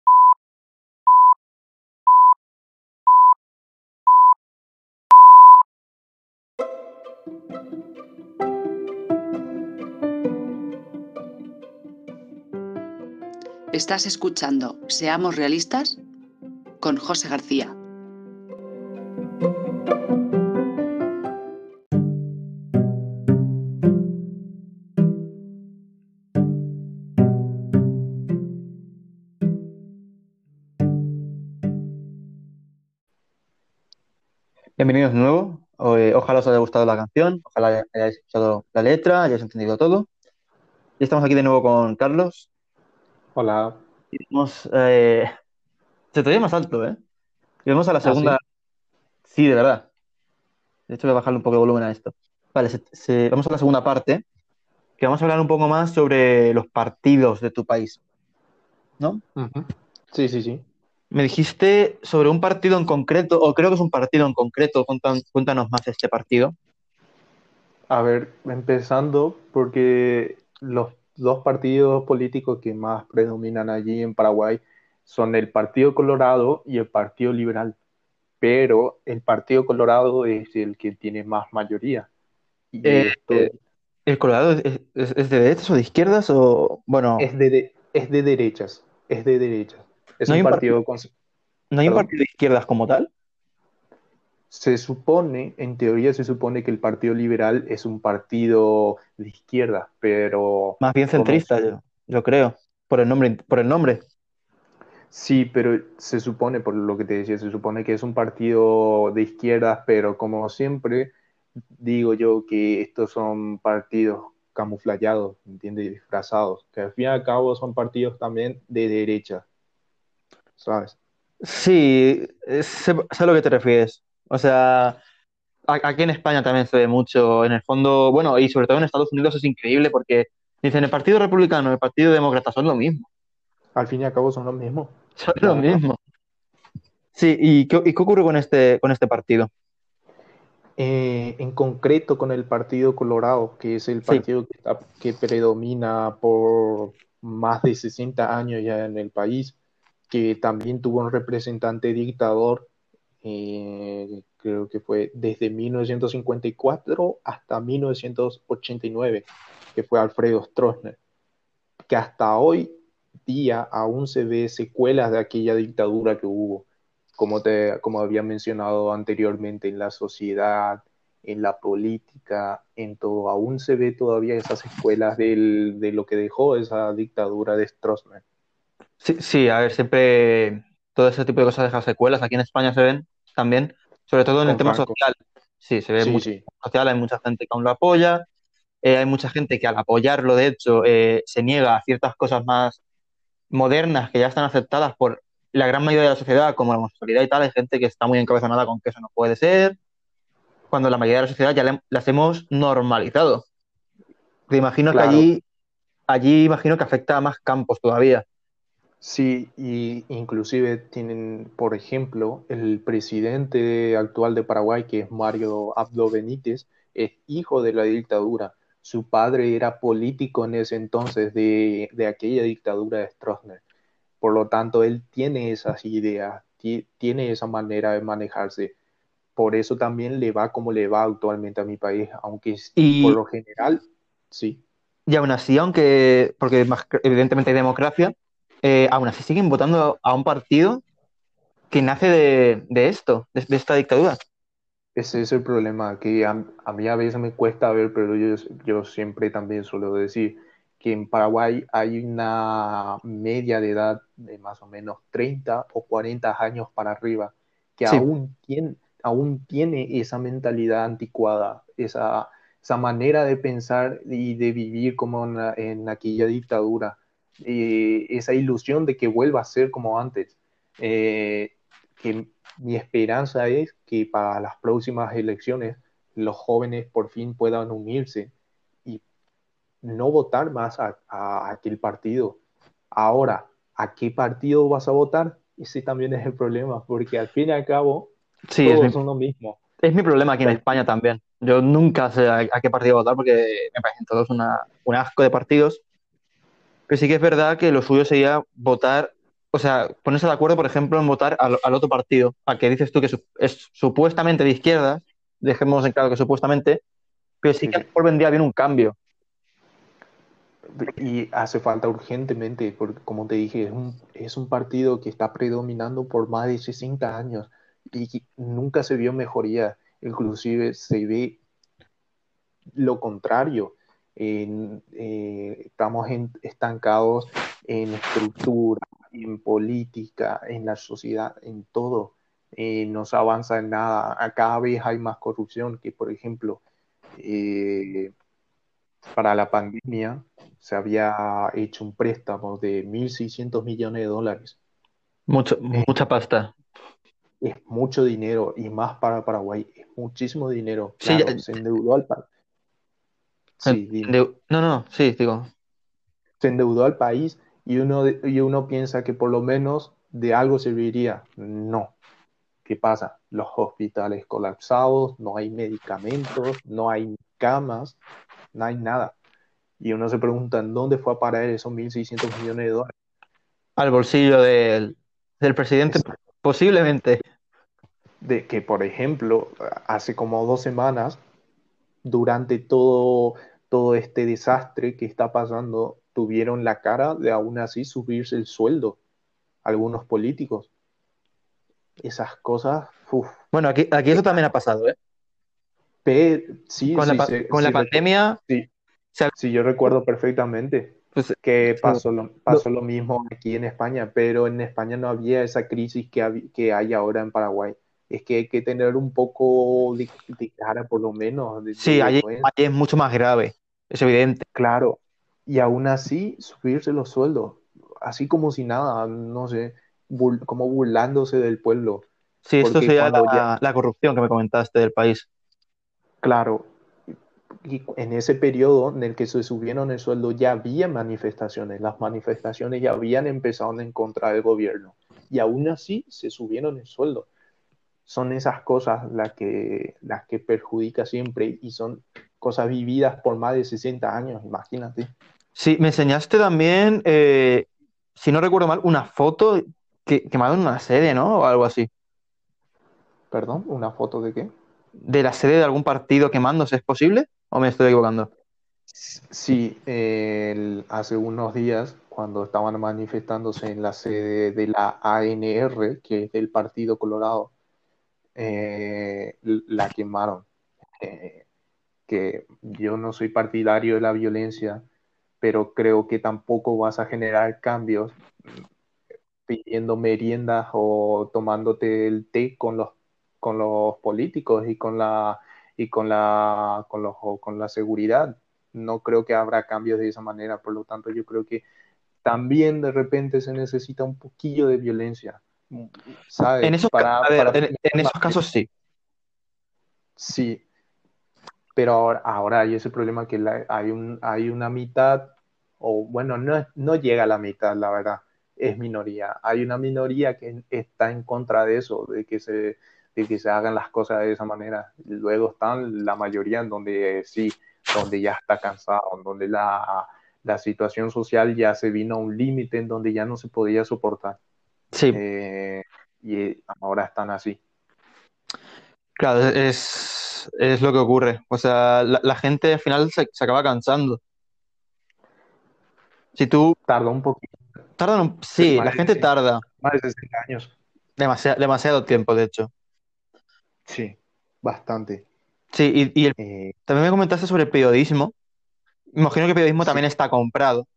[SPEAKER 4] Estás escuchando Seamos Realistas con José García.
[SPEAKER 1] Bienvenidos de nuevo. Eh, ojalá os haya gustado la canción, ojalá hayáis escuchado la letra, hayáis entendido todo. Y estamos aquí de nuevo con Carlos.
[SPEAKER 2] Hola.
[SPEAKER 1] Vamos, eh, se te oye más alto, ¿eh? Y vamos a la
[SPEAKER 2] ¿Ah,
[SPEAKER 1] segunda. Sí, de verdad. De hecho, voy a bajarle un poco de volumen a esto. Vale, se- se- vamos a la segunda parte, que vamos a hablar un poco más sobre los partidos de tu país, ¿no?
[SPEAKER 2] Sí, sí, sí.
[SPEAKER 1] Me dijiste sobre un partido en concreto, o creo que es un partido en concreto, cuentan- cuéntanos más este partido.
[SPEAKER 2] A ver, empezando porque los dos partidos políticos que más predominan allí en Paraguay son el Partido Colorado y el Partido Liberal. Pero el Partido Colorado es el que tiene más mayoría. Y
[SPEAKER 1] Eh,
[SPEAKER 2] esto
[SPEAKER 1] eh, ¿El Colorado es, es- es de derechas o de izquierdas? O, bueno,
[SPEAKER 2] es de, de- es de derechas. Es de derechas. Es
[SPEAKER 1] ¿No hay
[SPEAKER 2] un partido cons-
[SPEAKER 1] ¿no hay un partido de izquierdas como tal?
[SPEAKER 2] Se supone, en teoría se supone que el Partido Liberal es un partido de izquierda, pero
[SPEAKER 1] Más bien
[SPEAKER 2] como-
[SPEAKER 1] centrista, yo, yo creo, por el nombre, por el nombre.
[SPEAKER 2] Sí, pero se supone, por lo que te decía, se supone que es un partido de izquierdas, pero como siempre digo yo que estos son partidos camuflados, ¿entiendes? Disfrazados, que al fin y al cabo son partidos también de derecha, ¿sabes?
[SPEAKER 1] Sí, eh, sé, sé a lo que te refieres. O sea, aquí en España también se ve mucho. En el fondo, bueno, y sobre todo en Estados Unidos es increíble porque dicen el Partido Republicano y el Partido Demócrata son lo mismo.
[SPEAKER 2] Al fin y al cabo son los mismos.
[SPEAKER 1] Son lo mismo. Sí, ¿y qué, y qué ocurre con este, con este partido?
[SPEAKER 2] Eh, en concreto con el Partido Colorado, que es el
[SPEAKER 1] Sí.
[SPEAKER 2] partido que, está- que predomina por más de 60 años ya en el país, que también tuvo un representante dictador, eh, creo que fue desde 1954 hasta 1989, que fue Alfredo Stroessner, que hasta hoy día aún se ve secuelas de aquella dictadura que hubo como, te, como había mencionado anteriormente, en la sociedad, en la política, en todo. Aún se ve todavía esas escuelas del, de lo que dejó esa dictadura de Stroessner.
[SPEAKER 1] Sí, sí, a ver, siempre todo ese tipo de cosas deja secuelas. Aquí en España se ven también, sobre todo en el tema social. Sí, se ve
[SPEAKER 2] Sí,
[SPEAKER 1] mucho
[SPEAKER 2] sí,
[SPEAKER 1] social, hay mucha gente que aún lo apoya, eh, hay mucha gente que al apoyarlo, de hecho, eh, se niega a ciertas cosas más modernas que ya están aceptadas por la gran mayoría de la sociedad, como la homosexualidad y tal. Hay gente que está muy encabezonada con que eso no puede ser, cuando la mayoría de la sociedad ya le- las hemos normalizado. Te imagino que allí, allí imagino que afecta a más campos todavía.
[SPEAKER 2] Sí, y inclusive tienen, por ejemplo, el presidente actual de Paraguay, que es Mario Abdo Benítez, es hijo de la dictadura. Su padre era político en ese entonces de, de aquella dictadura de Stroessner. Por lo tanto, él tiene esas ideas, ti- tiene esa manera de manejarse. Por eso también le va como le va actualmente a mi país, aunque es-
[SPEAKER 1] Y,
[SPEAKER 2] por lo general, sí.
[SPEAKER 1] y aún así, aunque, porque más- evidentemente hay democracia, eh, aún así siguen votando a un partido que nace de, de esto, de, de esta dictadura.
[SPEAKER 2] Ese es el problema, que a, a mí a veces me cuesta ver, pero yo, yo siempre también suelo decir que en Paraguay hay una media de edad de más o menos 30 o 40 años para arriba, que
[SPEAKER 1] Sí,
[SPEAKER 2] aún tiene, aún tiene esa mentalidad anticuada, esa, esa manera de pensar y de vivir como en aquella dictadura, eh, esa ilusión de que vuelva a ser como antes. Eh, que mi esperanza es que para las próximas elecciones los jóvenes por fin puedan unirse y no votar más a, a aquel partido. Ahora, ¿a qué partido vas a votar? Ese también es el problema, porque al fin y al cabo
[SPEAKER 1] sí, es mi,
[SPEAKER 2] todos son lo mismo.
[SPEAKER 1] es mi problema aquí en España también. Yo nunca sé a, a qué partido votar porque me parecen todos una, un asco de partidos. Pero sí que es verdad que lo suyo sería votar, o sea, ponerse de acuerdo, por ejemplo, en votar al, al otro partido, al que dices tú que su- es supuestamente de izquierdas, dejemos en claro que supuestamente, pero sí que a lo mejor vendría bien un cambio.
[SPEAKER 2] Y hace falta urgentemente, porque como te dije, es un, es un partido que está predominando por más de 60 años y nunca se vio mejoría. Inclusive se ve lo contrario. En- eh, estamos en- estancados en estructura, en política, en la sociedad, en todo. Eh, no se avanza en nada. Cada vez hay más corrupción que, por ejemplo, eh, para la pandemia se había hecho un préstamo de 1.600 millones de dólares.
[SPEAKER 1] Mucho, mucha pasta.
[SPEAKER 2] es mucho dinero y más para Paraguay, es muchísimo dinero.
[SPEAKER 1] Sí, ya-
[SPEAKER 2] Claro, se endeudó al país. Sí,
[SPEAKER 1] no, no, sí, digo.
[SPEAKER 2] Se endeudó al país y uno, y uno piensa que por lo menos de algo serviría. No. ¿Qué pasa? Los hospitales colapsados, no hay medicamentos, no hay camas, no hay nada. Y uno se pregunta, ¿en dónde fue a parar esos 1.600 millones de dólares?
[SPEAKER 1] Al bolsillo del, del presidente,
[SPEAKER 2] Es
[SPEAKER 1] posiblemente.
[SPEAKER 2] de que, por ejemplo, hace como dos semanas, durante todo, todo este desastre que está pasando, tuvieron la cara de aún así subirse el sueldo algunos políticos. Esas cosas, uf,
[SPEAKER 1] Bueno, aquí, aquí eso también ha pasado, ¿eh?
[SPEAKER 2] sí,
[SPEAKER 1] Con la,
[SPEAKER 2] sí, sí,
[SPEAKER 1] con la
[SPEAKER 2] sí,
[SPEAKER 1] pandemia,
[SPEAKER 2] sí,
[SPEAKER 1] se
[SPEAKER 2] sí, yo recuerdo perfectamente.
[SPEAKER 1] Pues,
[SPEAKER 2] que pasó lo, pasó lo mismo aquí en España, pero en España no había esa crisis que, hab- que hay ahora en Paraguay. Es que hay que tener un poco de, de cara, por lo menos, de,
[SPEAKER 1] sí, allí, allí es mucho más grave, es evidente.
[SPEAKER 2] Claro, y aún así subirse los sueldos, así como si nada, no sé, bur- como burlándose del pueblo.
[SPEAKER 1] Sí, esto
[SPEAKER 2] Porque
[SPEAKER 1] sería la,
[SPEAKER 2] ya-
[SPEAKER 1] la corrupción que me comentaste del país.
[SPEAKER 2] Claro, y en ese periodo en el que se subieron el sueldo ya había manifestaciones, las manifestaciones ya habían empezado en contra del gobierno y aún así se subieron el sueldo. Son esas cosas las que, las que perjudica siempre y son cosas vividas por más de 60 años, imagínate.
[SPEAKER 1] Sí, me enseñaste también, eh, si no recuerdo mal, una foto que quemaron en una sede, ¿no? O algo así.
[SPEAKER 2] Perdón, ¿una foto de qué?
[SPEAKER 1] De la sede de algún partido quemándose, ¿es posible? ¿O me estoy equivocando?
[SPEAKER 2] Sí, el- hace unos días, cuando estaban manifestándose en la sede de la ANR, que es del Partido Colorado, eh, la quemaron. Eh, que yo no soy partidario de la violencia, pero creo que tampoco vas a generar cambios pidiendo meriendas o tomándote el té con los, con los políticos y con la, y con la, con los, con la seguridad. No creo que habrá cambios de esa manera, por lo tanto yo creo que también de repente se necesita un poquillo de violencia, ¿sabes?
[SPEAKER 1] En esos,
[SPEAKER 2] Para,
[SPEAKER 1] a ver,
[SPEAKER 2] para
[SPEAKER 1] en, en esos casos sí.
[SPEAKER 2] Sí, pero ahora, ahora hay ese problema que la- hay, un, hay una mitad, o bueno, no, no llega a la mitad, la verdad, es minoría. Hay una minoría que está en contra de eso, de que se, de que se hagan las cosas de esa manera. Luego están la mayoría en donde eh, sí, donde ya está cansado, en donde la, la situación social ya se vino a un límite en donde ya no se podía soportar.
[SPEAKER 1] Sí,
[SPEAKER 2] Eh, y ahora están así.
[SPEAKER 1] claro, es, es lo que ocurre. O sea, la, la gente al final se, se acaba cansando. Si tú
[SPEAKER 2] Tarda un poquito,
[SPEAKER 1] tardan un- sí, la gente
[SPEAKER 2] 60
[SPEAKER 1] tarda
[SPEAKER 2] más de 60 años.
[SPEAKER 1] demasiado, demasiado tiempo, de hecho.
[SPEAKER 2] Sí, bastante.
[SPEAKER 1] Sí, y, y el-
[SPEAKER 2] Eh,
[SPEAKER 1] también me comentaste sobre el periodismo. Imagino que el periodismo
[SPEAKER 2] Sí.
[SPEAKER 1] también está comprado.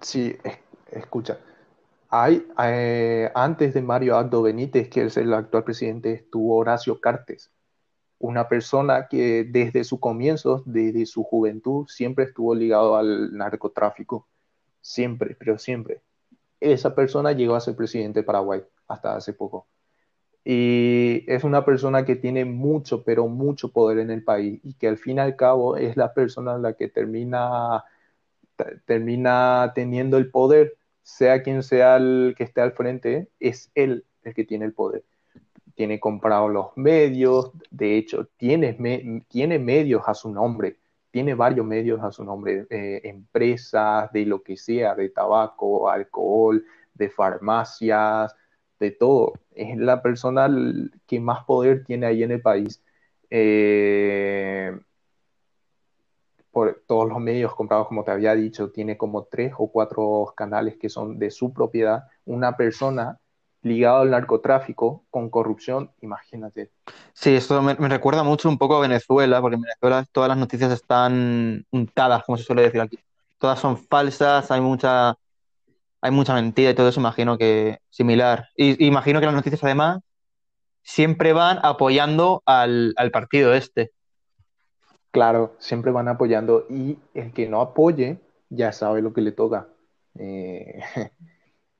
[SPEAKER 2] sí, es- escucha. Hay, eh, antes de Mario Aldo Benítez, que es el actual presidente, estuvo Horacio Cartes, una persona que desde sus comienzos, desde su juventud, siempre estuvo ligado al narcotráfico. Siempre, pero siempre. Esa persona llegó a ser presidente de Paraguay hasta hace poco. Y es una persona que tiene mucho, pero mucho poder en el país y que al fin y al cabo es la persona la que termina, te- termina teniendo el poder, sea quien sea el que esté al frente, es él el que tiene el poder. Tiene comprado los medios, de hecho, tiene, tiene medios a su nombre, tiene varios medios a su nombre, eh, empresas, de lo que sea, de tabaco, alcohol, de farmacias, de todo. Es la persona que más poder tiene ahí en el país. Eh, por todos los medios comprados, como te había dicho, tiene como tres o cuatro canales que son de su propiedad. Una persona ligada al narcotráfico con corrupción, imagínate.
[SPEAKER 1] Sí, esto me, recuerda mucho un poco a Venezuela, porque en Venezuela todas las noticias están untadas, como se suele decir aquí. Todas son falsas, hay mucha, hay mucha mentira y todo eso, imagino que similar. Y imagino que las noticias además siempre van apoyando al partido este.
[SPEAKER 2] Claro, siempre van apoyando y el que no apoye ya sabe lo que le toca. Eh,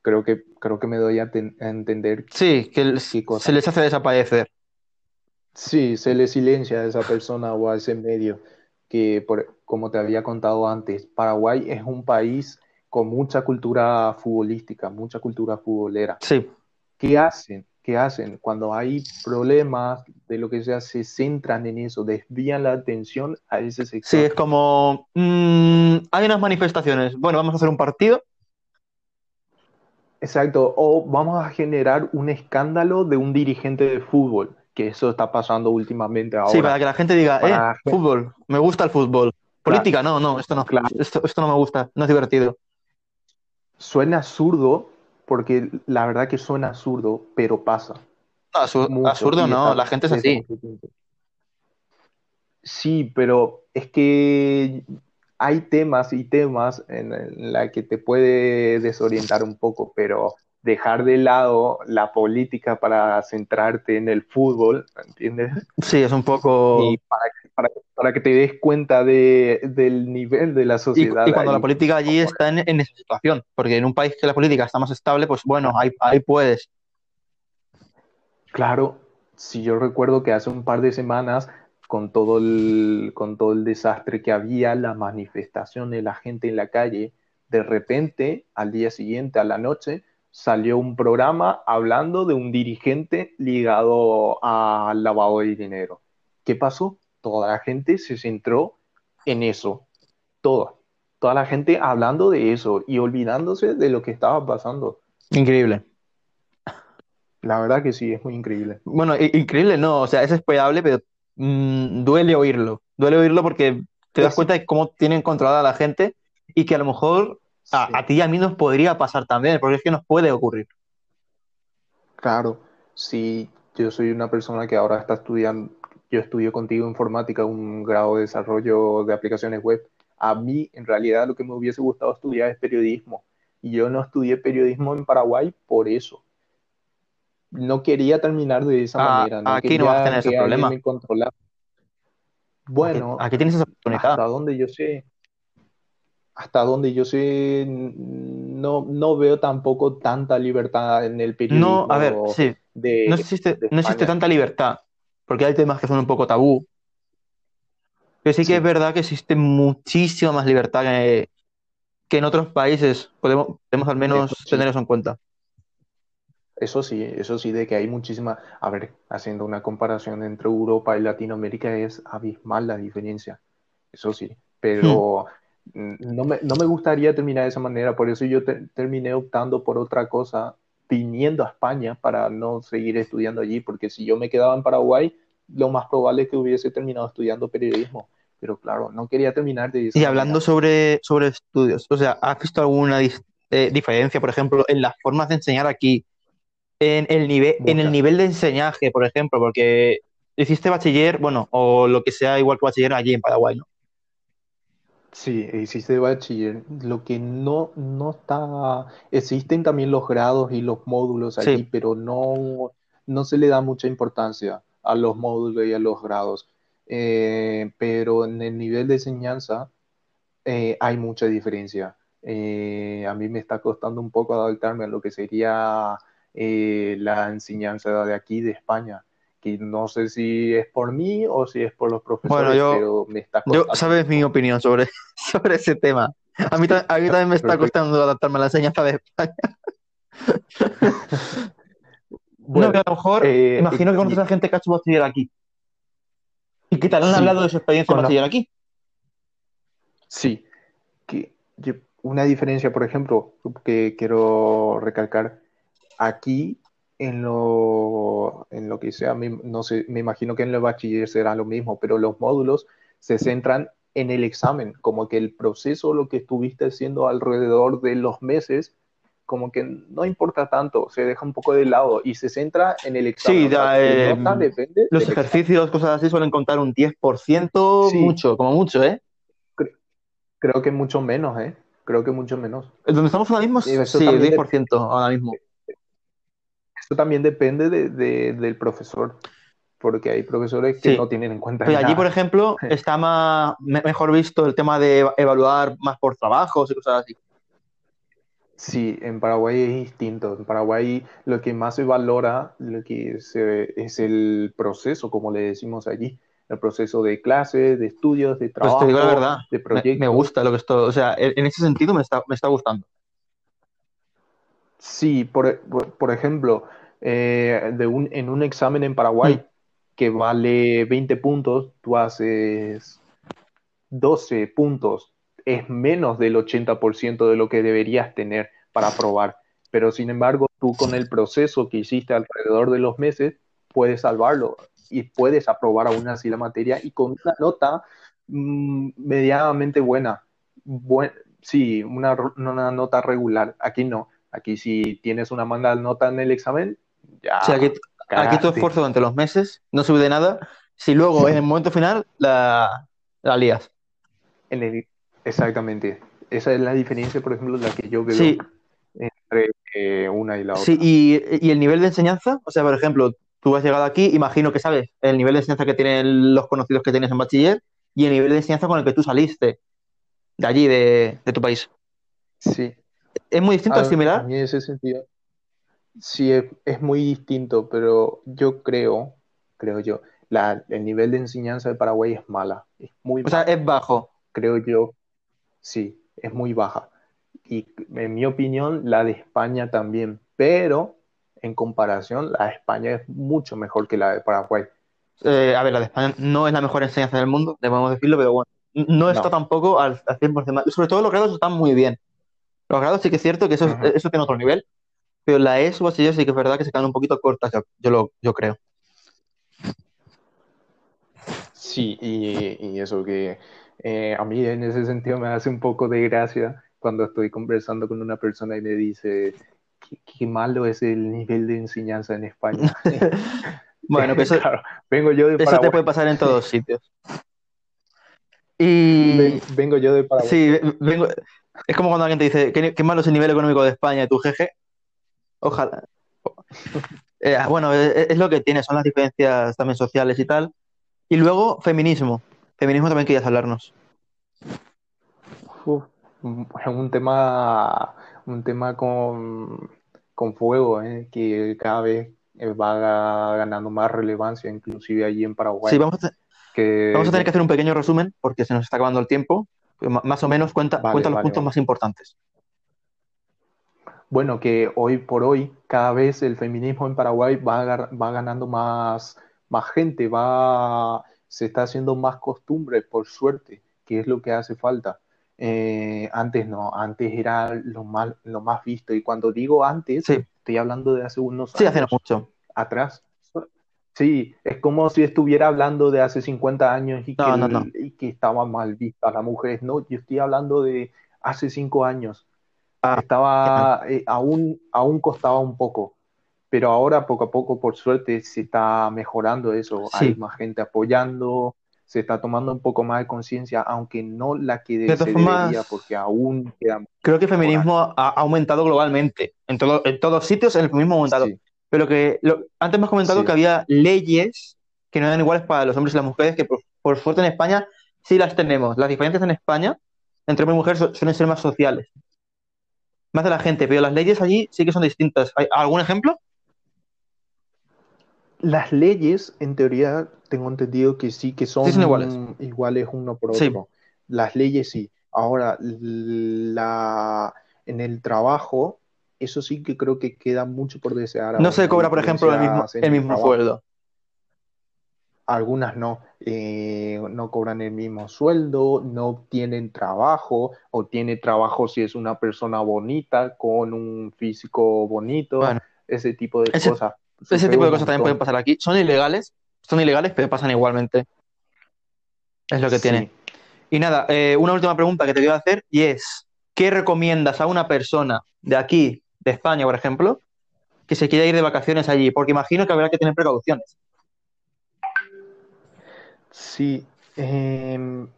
[SPEAKER 2] creo que, creo que me doy a, ten- a entender.
[SPEAKER 1] Sí, que se les hace desaparecer.
[SPEAKER 2] Sí, se le silencia a esa persona o a ese medio que, por, como te había contado antes, Paraguay es un país con mucha cultura futbolística, mucha cultura futbolera.
[SPEAKER 1] Sí,
[SPEAKER 2] ¿Qué hacen? ¿Qué hacen? Cuando hay problemas de lo que sea, se centran en eso, desvían la atención a ese
[SPEAKER 1] sí,
[SPEAKER 2] sector.
[SPEAKER 1] es como, mm, hay unas manifestaciones, bueno, vamos a hacer un partido.
[SPEAKER 2] Exacto, o vamos a generar un escándalo de un dirigente de fútbol, que eso está pasando últimamente ahora.
[SPEAKER 1] Sí, para que la gente diga,
[SPEAKER 2] Para-
[SPEAKER 1] eh, fútbol, me gusta el fútbol. Política, no, no, esto no,
[SPEAKER 2] Claro.
[SPEAKER 1] esto, esto no me gusta, no es divertido.
[SPEAKER 2] Suena absurdo, porque la verdad que suena absurdo, pero pasa.
[SPEAKER 1] No,
[SPEAKER 2] mucho,
[SPEAKER 1] absurdo no, la gente es así.
[SPEAKER 2] Sí, pero es que hay temas y temas en, en la que te puede desorientar un poco, pero dejar de lado la política para centrarte en el fútbol, ¿entiendes?
[SPEAKER 1] Sí, es un poco...
[SPEAKER 2] Y para, para, que- para que te des cuenta de, del nivel de la sociedad.
[SPEAKER 1] y cuando la política allí está en, en esa situación, porque en un país que la política está más estable, pues bueno, ahí, ahí puedes.
[SPEAKER 2] Claro, si yo recuerdo que hace un par de semanas, con todo el, con todo el desastre que había, la manifestación de la gente en la calle, de repente, al día siguiente, a la noche, salió un programa hablando de un dirigente ligado al lavado de dinero. ¿Qué pasó? Toda la gente se centró en eso, toda, toda la gente hablando de eso y olvidándose de lo que estaba pasando.
[SPEAKER 1] Increíble.
[SPEAKER 2] La verdad que sí, es muy increíble.
[SPEAKER 1] Bueno, increíble no, o sea, es esperable, pero mm, duele oírlo. Duele oírlo porque te das cuenta de cómo tienen controlada a la gente y que a lo mejor a,
[SPEAKER 2] Sí.
[SPEAKER 1] a ti y a mí nos podría pasar también, porque es que nos puede ocurrir.
[SPEAKER 2] Claro, sí, yo soy una persona que ahora está estudiando, yo estudio contigo informática, un grado de desarrollo de aplicaciones web. A mí, en realidad, lo que me hubiese gustado estudiar es periodismo. Y yo no estudié periodismo en Paraguay por eso. No quería terminar de esa
[SPEAKER 1] Ah,
[SPEAKER 2] manera, no
[SPEAKER 1] aquí no vas a tener ese problema.
[SPEAKER 2] Bueno,
[SPEAKER 1] Aquí, aquí tienes esa oportunidad.
[SPEAKER 2] hasta donde yo sé, hasta donde yo sé, no, no veo tampoco tanta libertad en el
[SPEAKER 1] No, a ver,
[SPEAKER 2] periodismo
[SPEAKER 1] sí,
[SPEAKER 2] de,
[SPEAKER 1] no existe, no tanta libertad, porque hay temas que son un poco tabú, pero sí que es verdad que existe muchísima más libertad que, que en otros países. Podemos, podemos al menos
[SPEAKER 2] sí.
[SPEAKER 1] tener eso en cuenta.
[SPEAKER 2] Eso sí, eso sí, de que hay muchísima, a ver, haciendo una comparación entre Europa y Latinoamérica es abismal la diferencia, eso sí, pero mm, no me, no me gustaría terminar de esa manera, por eso yo te- terminé optando por otra cosa, viniendo a España para no seguir estudiando allí, porque si yo me quedaba en Paraguay, lo más probable es que hubiese terminado estudiando periodismo, pero claro, no quería terminar de
[SPEAKER 1] Y hablando sobre, sobre estudios, o sea, ¿has visto alguna eh, diferencia, por ejemplo, en las formas de enseñar aquí, en el nivel, en el nivel de enseñaje, por ejemplo, porque hiciste bachiller, bueno, o lo que sea igual que bachiller allí en Paraguay, ¿no?
[SPEAKER 2] Sí, hiciste bachiller. Lo que no, no está, existen también los grados y los módulos
[SPEAKER 1] Sí.
[SPEAKER 2] allí, pero no, no se le da mucha importancia a los módulos y a los grados. Eh, pero en el nivel de enseñanza eh, hay mucha diferencia. Eh, a mí me está costando un poco adaptarme a lo que sería eh, la enseñanza de aquí, de España, que no sé si es por mí o si es por los profesores,
[SPEAKER 1] yo-
[SPEAKER 2] pero me está
[SPEAKER 1] Yo,
[SPEAKER 2] costando.
[SPEAKER 1] sabes mi opinión sobre, sobre ese tema. A mí, ta- a mí también me está costando adaptarme a la enseñanza de España. No,
[SPEAKER 2] Bueno,
[SPEAKER 1] que a lo mejor,
[SPEAKER 2] eh,
[SPEAKER 1] imagino que conoces a gente que ha hecho bachiller aquí. Y que te han
[SPEAKER 2] Sí.
[SPEAKER 1] hablado de su experiencia
[SPEAKER 2] Conozco.
[SPEAKER 1] bachiller aquí.
[SPEAKER 2] Sí, que yo- una diferencia, por ejemplo, que quiero recalcar, aquí en lo, en lo que sea, no sé, me imagino que en el bachiller será lo mismo, pero los módulos se centran en el examen, como que el proceso, lo que estuviste haciendo alrededor de los meses, como que no importa tanto, se deja un poco de lado y se centra en el examen.
[SPEAKER 1] Sí, da, eh,
[SPEAKER 2] nota depende
[SPEAKER 1] Los
[SPEAKER 2] examen.
[SPEAKER 1] ejercicios, cosas así, suelen contar un 10%,
[SPEAKER 2] Sí.
[SPEAKER 1] mucho, como mucho, ¿eh?
[SPEAKER 2] Creo que mucho menos, ¿eh? Creo que mucho menos.
[SPEAKER 1] Donde estamos ahora mismo,
[SPEAKER 2] Sí, eso
[SPEAKER 1] sí,
[SPEAKER 2] también
[SPEAKER 1] 10% ahora mismo.
[SPEAKER 2] Esto también depende de- de- del profesor, porque hay profesores que
[SPEAKER 1] Sí.
[SPEAKER 2] no tienen en cuenta
[SPEAKER 1] Pero allí,
[SPEAKER 2] nada.
[SPEAKER 1] por ejemplo, está más, me- mejor visto el tema de eva- evaluar más por trabajos y cosas así.
[SPEAKER 2] Sí, en Paraguay es distinto. En Paraguay lo que más se valora lo que se- es el proceso, como le decimos allí, el proceso de clases, de estudios, de
[SPEAKER 1] Pues
[SPEAKER 2] trabajo,
[SPEAKER 1] te digo la verdad,
[SPEAKER 2] de proyectos.
[SPEAKER 1] me gusta lo que esto, o sea, en ese sentido me está, me está gustando.
[SPEAKER 2] Sí, por- por ejemplo, eh, de un, en un examen en Paraguay
[SPEAKER 1] Mm.
[SPEAKER 2] que vale 20 puntos, tú haces 12 puntos. Es menos del 80% de lo que deberías tener para aprobar. Pero sin embargo, tú con el proceso que hiciste alrededor de los meses, puedes salvarlo y puedes aprobar aún así la materia y con una nota mm, medianamente buena. Buen- sí, una, una nota regular. Aquí no. Aquí si tienes una mala nota en el examen, ya
[SPEAKER 1] O sea, aquí, aquí tu esfuerzo durante los meses no sube de nada, si luego en el momento final la, la lías.
[SPEAKER 2] En el, Exactamente. Esa es la diferencia, por ejemplo, la que yo veo
[SPEAKER 1] Sí,
[SPEAKER 2] entre eh, una y la otra.
[SPEAKER 1] sí, y, y el nivel de enseñanza, o sea, por ejemplo, tú has llegado aquí, imagino que sabes el nivel de enseñanza que tienen los conocidos que tienes en bachiller y el nivel de enseñanza con el que tú saliste de allí, de, de tu país.
[SPEAKER 2] Sí.
[SPEAKER 1] ¿Es muy distinto?
[SPEAKER 2] A,
[SPEAKER 1] ¿Es
[SPEAKER 2] a
[SPEAKER 1] similar?
[SPEAKER 2] mí en ese sentido, sí es, es muy distinto, pero yo creo, creo yo, la, el nivel de enseñanza de Paraguay es mala, es muy
[SPEAKER 1] O sea, es bajo.
[SPEAKER 2] creo yo, sí, es muy baja. Y en mi opinión, la de España también, pero en comparación, la de España es mucho mejor que la de Paraguay.
[SPEAKER 1] Eh, a ver, la de España no es la mejor enseñanza del mundo, debemos decirlo, pero bueno, no está
[SPEAKER 2] No.
[SPEAKER 1] tampoco al, al 100% mal. Sobre todo los grados están muy bien. Los grados sí que es cierto que eso, eso tiene otro nivel, pero la ESO bachiller sí que es verdad que se quedan un poquito cortas, yo, yo, lo, yo creo.
[SPEAKER 2] Sí, y, y eso que eh, a mí en ese sentido me hace un poco de gracia cuando estoy conversando con una persona y me dice qué, qué malo es el nivel de enseñanza en España.
[SPEAKER 1] Bueno, que eso,
[SPEAKER 2] Claro, vengo yo de
[SPEAKER 1] eso te
[SPEAKER 2] Paraguay,
[SPEAKER 1] puede pasar en todos sitios. Y
[SPEAKER 2] ven- vengo yo de Paraguay.
[SPEAKER 1] sí, vengo, es como cuando alguien te dice, qué, qué malo es el nivel económico de España, tu jeje. Ojalá. Eh, bueno, es, es lo que tiene, son las diferencias también sociales y tal. Y luego, feminismo. Feminismo también querías hablarnos.
[SPEAKER 2] Uf, es un tema, un tema con, con fuego, ¿eh? que cada vez eh, va ga- ganando más relevancia, inclusive allí en Paraguay.
[SPEAKER 1] Sí, vamos a,
[SPEAKER 2] que
[SPEAKER 1] vamos a tener que hacer un pequeño resumen porque se nos está acabando el tiempo. Más o menos cuenta,
[SPEAKER 2] Vale,
[SPEAKER 1] cuenta los
[SPEAKER 2] vale,
[SPEAKER 1] puntos
[SPEAKER 2] vale.
[SPEAKER 1] más importantes.
[SPEAKER 2] Bueno, que hoy por hoy cada vez el feminismo en Paraguay va, ganando más, más gente, va, se está haciendo más costumbre, por suerte, que es lo que hace falta. Eh, antes no, antes era lo más, lo más visto. Y cuando digo antes,
[SPEAKER 1] Sí,
[SPEAKER 2] estoy hablando de hace unos
[SPEAKER 1] sí, hace
[SPEAKER 2] años
[SPEAKER 1] mucho.
[SPEAKER 2] atrás. Sí, es como si estuviera hablando de hace 50 años y que,
[SPEAKER 1] No, no,
[SPEAKER 2] y que estaba mal vista la mujer. No, yo estoy hablando de hace cinco años.
[SPEAKER 1] Ah,
[SPEAKER 2] Estaba, eh, aún, aún costaba un poco, pero ahora poco a poco, por suerte, se está mejorando eso. Hay
[SPEAKER 1] sí.
[SPEAKER 2] más gente apoyando, se está tomando un poco más de conciencia, aunque no la que
[SPEAKER 1] De
[SPEAKER 2] se debería,
[SPEAKER 1] formas,
[SPEAKER 2] porque aún queda
[SPEAKER 1] creo que el feminismo ha, ha aumentado globalmente. En, todo, en todos sitios el feminismo ha aumentado.
[SPEAKER 2] Sí,
[SPEAKER 1] Pero que lo- antes me has comentado
[SPEAKER 2] sí,
[SPEAKER 1] que había leyes que no eran iguales para los hombres y las mujeres, que por, por suerte en España sí las tenemos. Las diferencias en España entre hombres y mujeres su- suelen ser más sociales, más de la gente, pero las leyes allí sí que son distintas. ¿Hay algún ejemplo?
[SPEAKER 2] Las leyes, en teoría, tengo entendido que sí que
[SPEAKER 1] Sí, son iguales.
[SPEAKER 2] uno por
[SPEAKER 1] Sí.
[SPEAKER 2] otro. Las leyes sí. Ahora, la, en el trabajo, eso sí que creo que queda mucho por desear
[SPEAKER 1] No se cobra, por ejemplo, el mismo, el mismo sueldo.
[SPEAKER 2] Algunas no, eh, no cobran el mismo sueldo, no tienen trabajo, o tiene trabajo si es una persona bonita, con un físico bonito,
[SPEAKER 1] Bueno,
[SPEAKER 2] ese tipo de
[SPEAKER 1] ese,
[SPEAKER 2] cosas.
[SPEAKER 1] ese tipo de cosas también pueden pasar aquí. Son ilegales, son ilegales, pero pasan igualmente. Es lo que tiene.
[SPEAKER 2] Sí.
[SPEAKER 1] Y nada, eh, una última pregunta que te quiero hacer y es, ¿qué recomiendas a una persona de aquí, de España, por ejemplo, que se quiera ir de vacaciones allí? Porque imagino que habrá que tener precauciones.
[SPEAKER 2] Sí, em,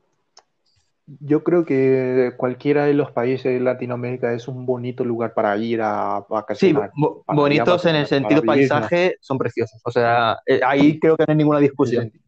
[SPEAKER 2] yo creo que cualquiera de los países de Latinoamérica es un bonito lugar para ir a
[SPEAKER 1] Sí,
[SPEAKER 2] vacacionar,
[SPEAKER 1] bo-
[SPEAKER 2] a
[SPEAKER 1] bonitos en el sentido
[SPEAKER 2] vivir, ¿no?
[SPEAKER 1] paisaje, son preciosos. O sea, eh, ahí creo que no hay ninguna
[SPEAKER 2] Sí,
[SPEAKER 1] discusión.
[SPEAKER 2] sí.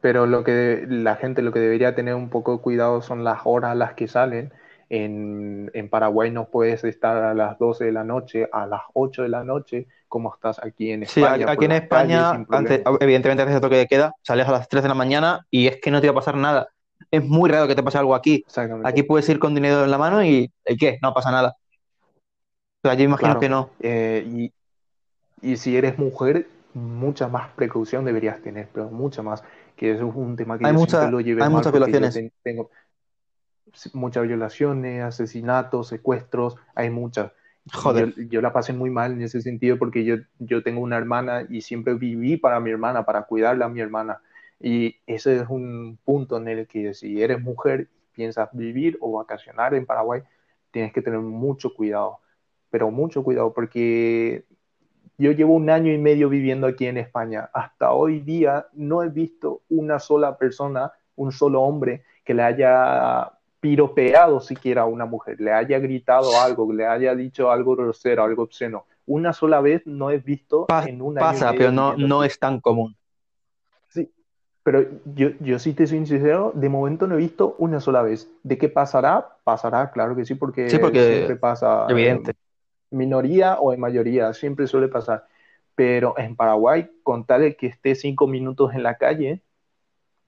[SPEAKER 2] Pero lo que la gente lo que debería tener un poco de cuidado son las horas a las que salen. En, en Paraguay no puedes estar a las 12 de la noche, a las 8 de la noche, como estás aquí en
[SPEAKER 1] Sí,
[SPEAKER 2] España,
[SPEAKER 1] aquí
[SPEAKER 2] por
[SPEAKER 1] en España, antes, evidentemente haces el toque de queda, sales a las 3 de la mañana y es que no te va a pasar nada. Es muy raro que te pase algo aquí. Aquí puedes ir con dinero en la mano y ¿y qué? No pasa nada. Pero allí imagino
[SPEAKER 2] Claro.
[SPEAKER 1] que no.
[SPEAKER 2] Eh, y, y si eres mujer, mucha más precaución deberías tener, pero mucha más. Que eso es un tema que
[SPEAKER 1] Hay
[SPEAKER 2] yo
[SPEAKER 1] mucha-
[SPEAKER 2] siempre lo llevé
[SPEAKER 1] hay
[SPEAKER 2] mal
[SPEAKER 1] muchas
[SPEAKER 2] yo
[SPEAKER 1] violaciones.
[SPEAKER 2] ten- tengo sí, muchas violaciones, asesinatos, secuestros, hay muchas.
[SPEAKER 1] Joder.
[SPEAKER 2] Yo, yo la pasé muy mal en ese sentido porque yo, yo tengo una hermana y siempre viví para mi hermana, para cuidarla a mi hermana. Y ese es un punto en el que si eres mujer y piensas vivir o vacacionar en Paraguay, tienes que tener mucho cuidado, pero mucho cuidado porque yo llevo un año y medio viviendo aquí en España. Hasta hoy día no he visto una sola persona, un solo hombre que le haya piropeado siquiera a una mujer, le haya gritado algo, le haya dicho algo grosero, algo obsceno. Una sola vez no he visto
[SPEAKER 1] Pa-
[SPEAKER 2] en un año
[SPEAKER 1] Pasa, pero no, no es tan común.
[SPEAKER 2] Sí, pero yo, yo sí te soy sincero, de momento no he visto una sola vez. ¿De qué pasará? Pasará, claro que sí, porque
[SPEAKER 1] Sí, porque
[SPEAKER 2] siempre pasa
[SPEAKER 1] Evidente.
[SPEAKER 2] en minoría o en mayoría, siempre suele pasar. Pero en Paraguay, con tal de que esté cinco minutos en la calle,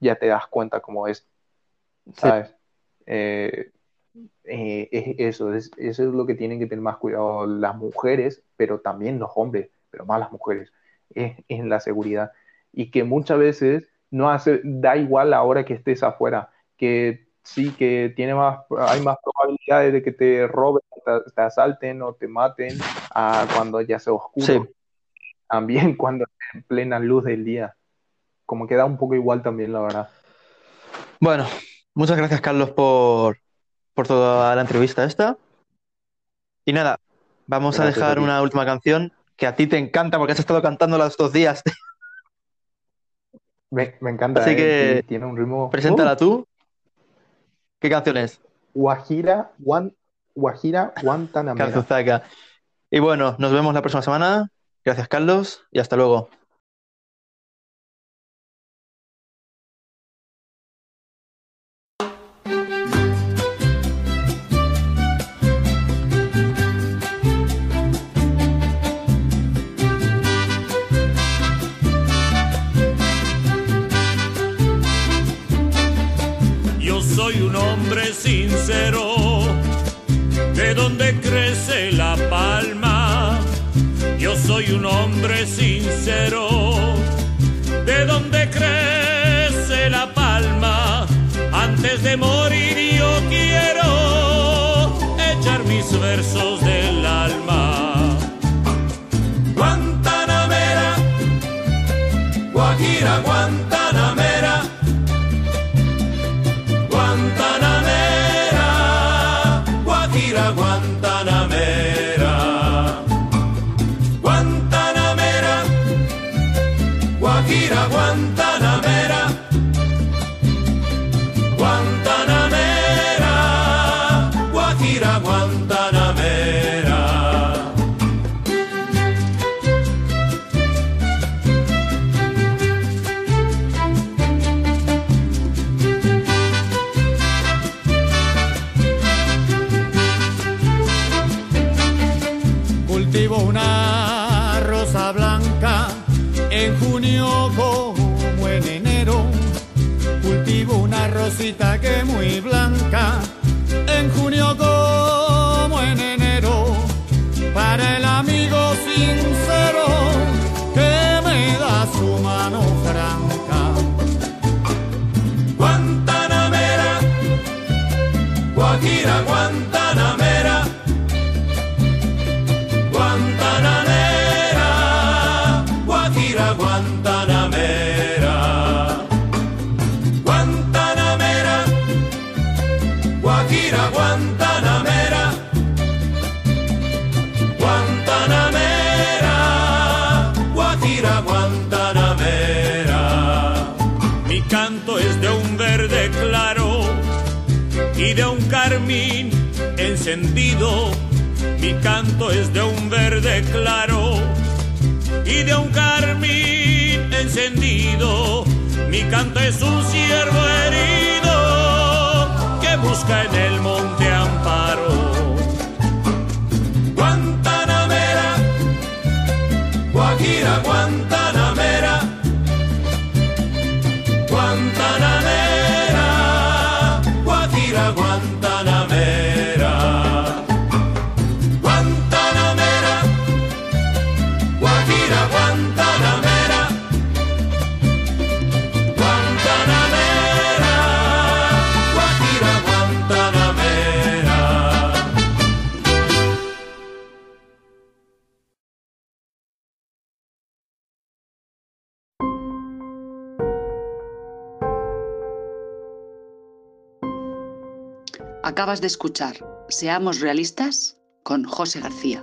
[SPEAKER 2] ya te das cuenta cómo es, ¿sabes? Eh, eh, es eso, es, eso es lo que tienen que tener más cuidado las mujeres, pero también los hombres, pero más las mujeres, es en la seguridad. Y que muchas veces no hace, da igual la hora que estés afuera, que sí, que tiene más, hay más probabilidades de que te roben, te, te asalten o te maten a cuando ya sea oscuro.
[SPEAKER 1] Sí.
[SPEAKER 2] También cuando en plena luz del día. Como que da un poco igual también, la verdad.
[SPEAKER 1] Bueno, muchas gracias, Carlos, por, por toda la entrevista esta. Y nada, vamos a
[SPEAKER 2] Gracias a
[SPEAKER 1] dejar una última canción que a ti te encanta porque has estado cantando los dos días.
[SPEAKER 2] Me, me encanta,
[SPEAKER 1] Así
[SPEAKER 2] ¿eh?
[SPEAKER 1] que
[SPEAKER 2] Tiene un ritmo.
[SPEAKER 1] Preséntala
[SPEAKER 2] Uh,
[SPEAKER 1] tú. ¿Qué canción es?
[SPEAKER 2] Guajira, Guan, Guajira Guantanamera.
[SPEAKER 1] Y bueno, nos vemos la próxima semana. Gracias, Carlos, y hasta luego.
[SPEAKER 5] Hombre sincero, de donde crece la palma. Yo soy un hombre sincero, de donde crece la palma. Antes de morir yo quiero echar mis versos del alma. Guantanamera, Guajira, Guantanamera. Mi canto es de un verde claro y de un carmín encendido. Mi canto es un ciervo herido que busca en el monte
[SPEAKER 4] De escuchar Seamos Realistas con José García.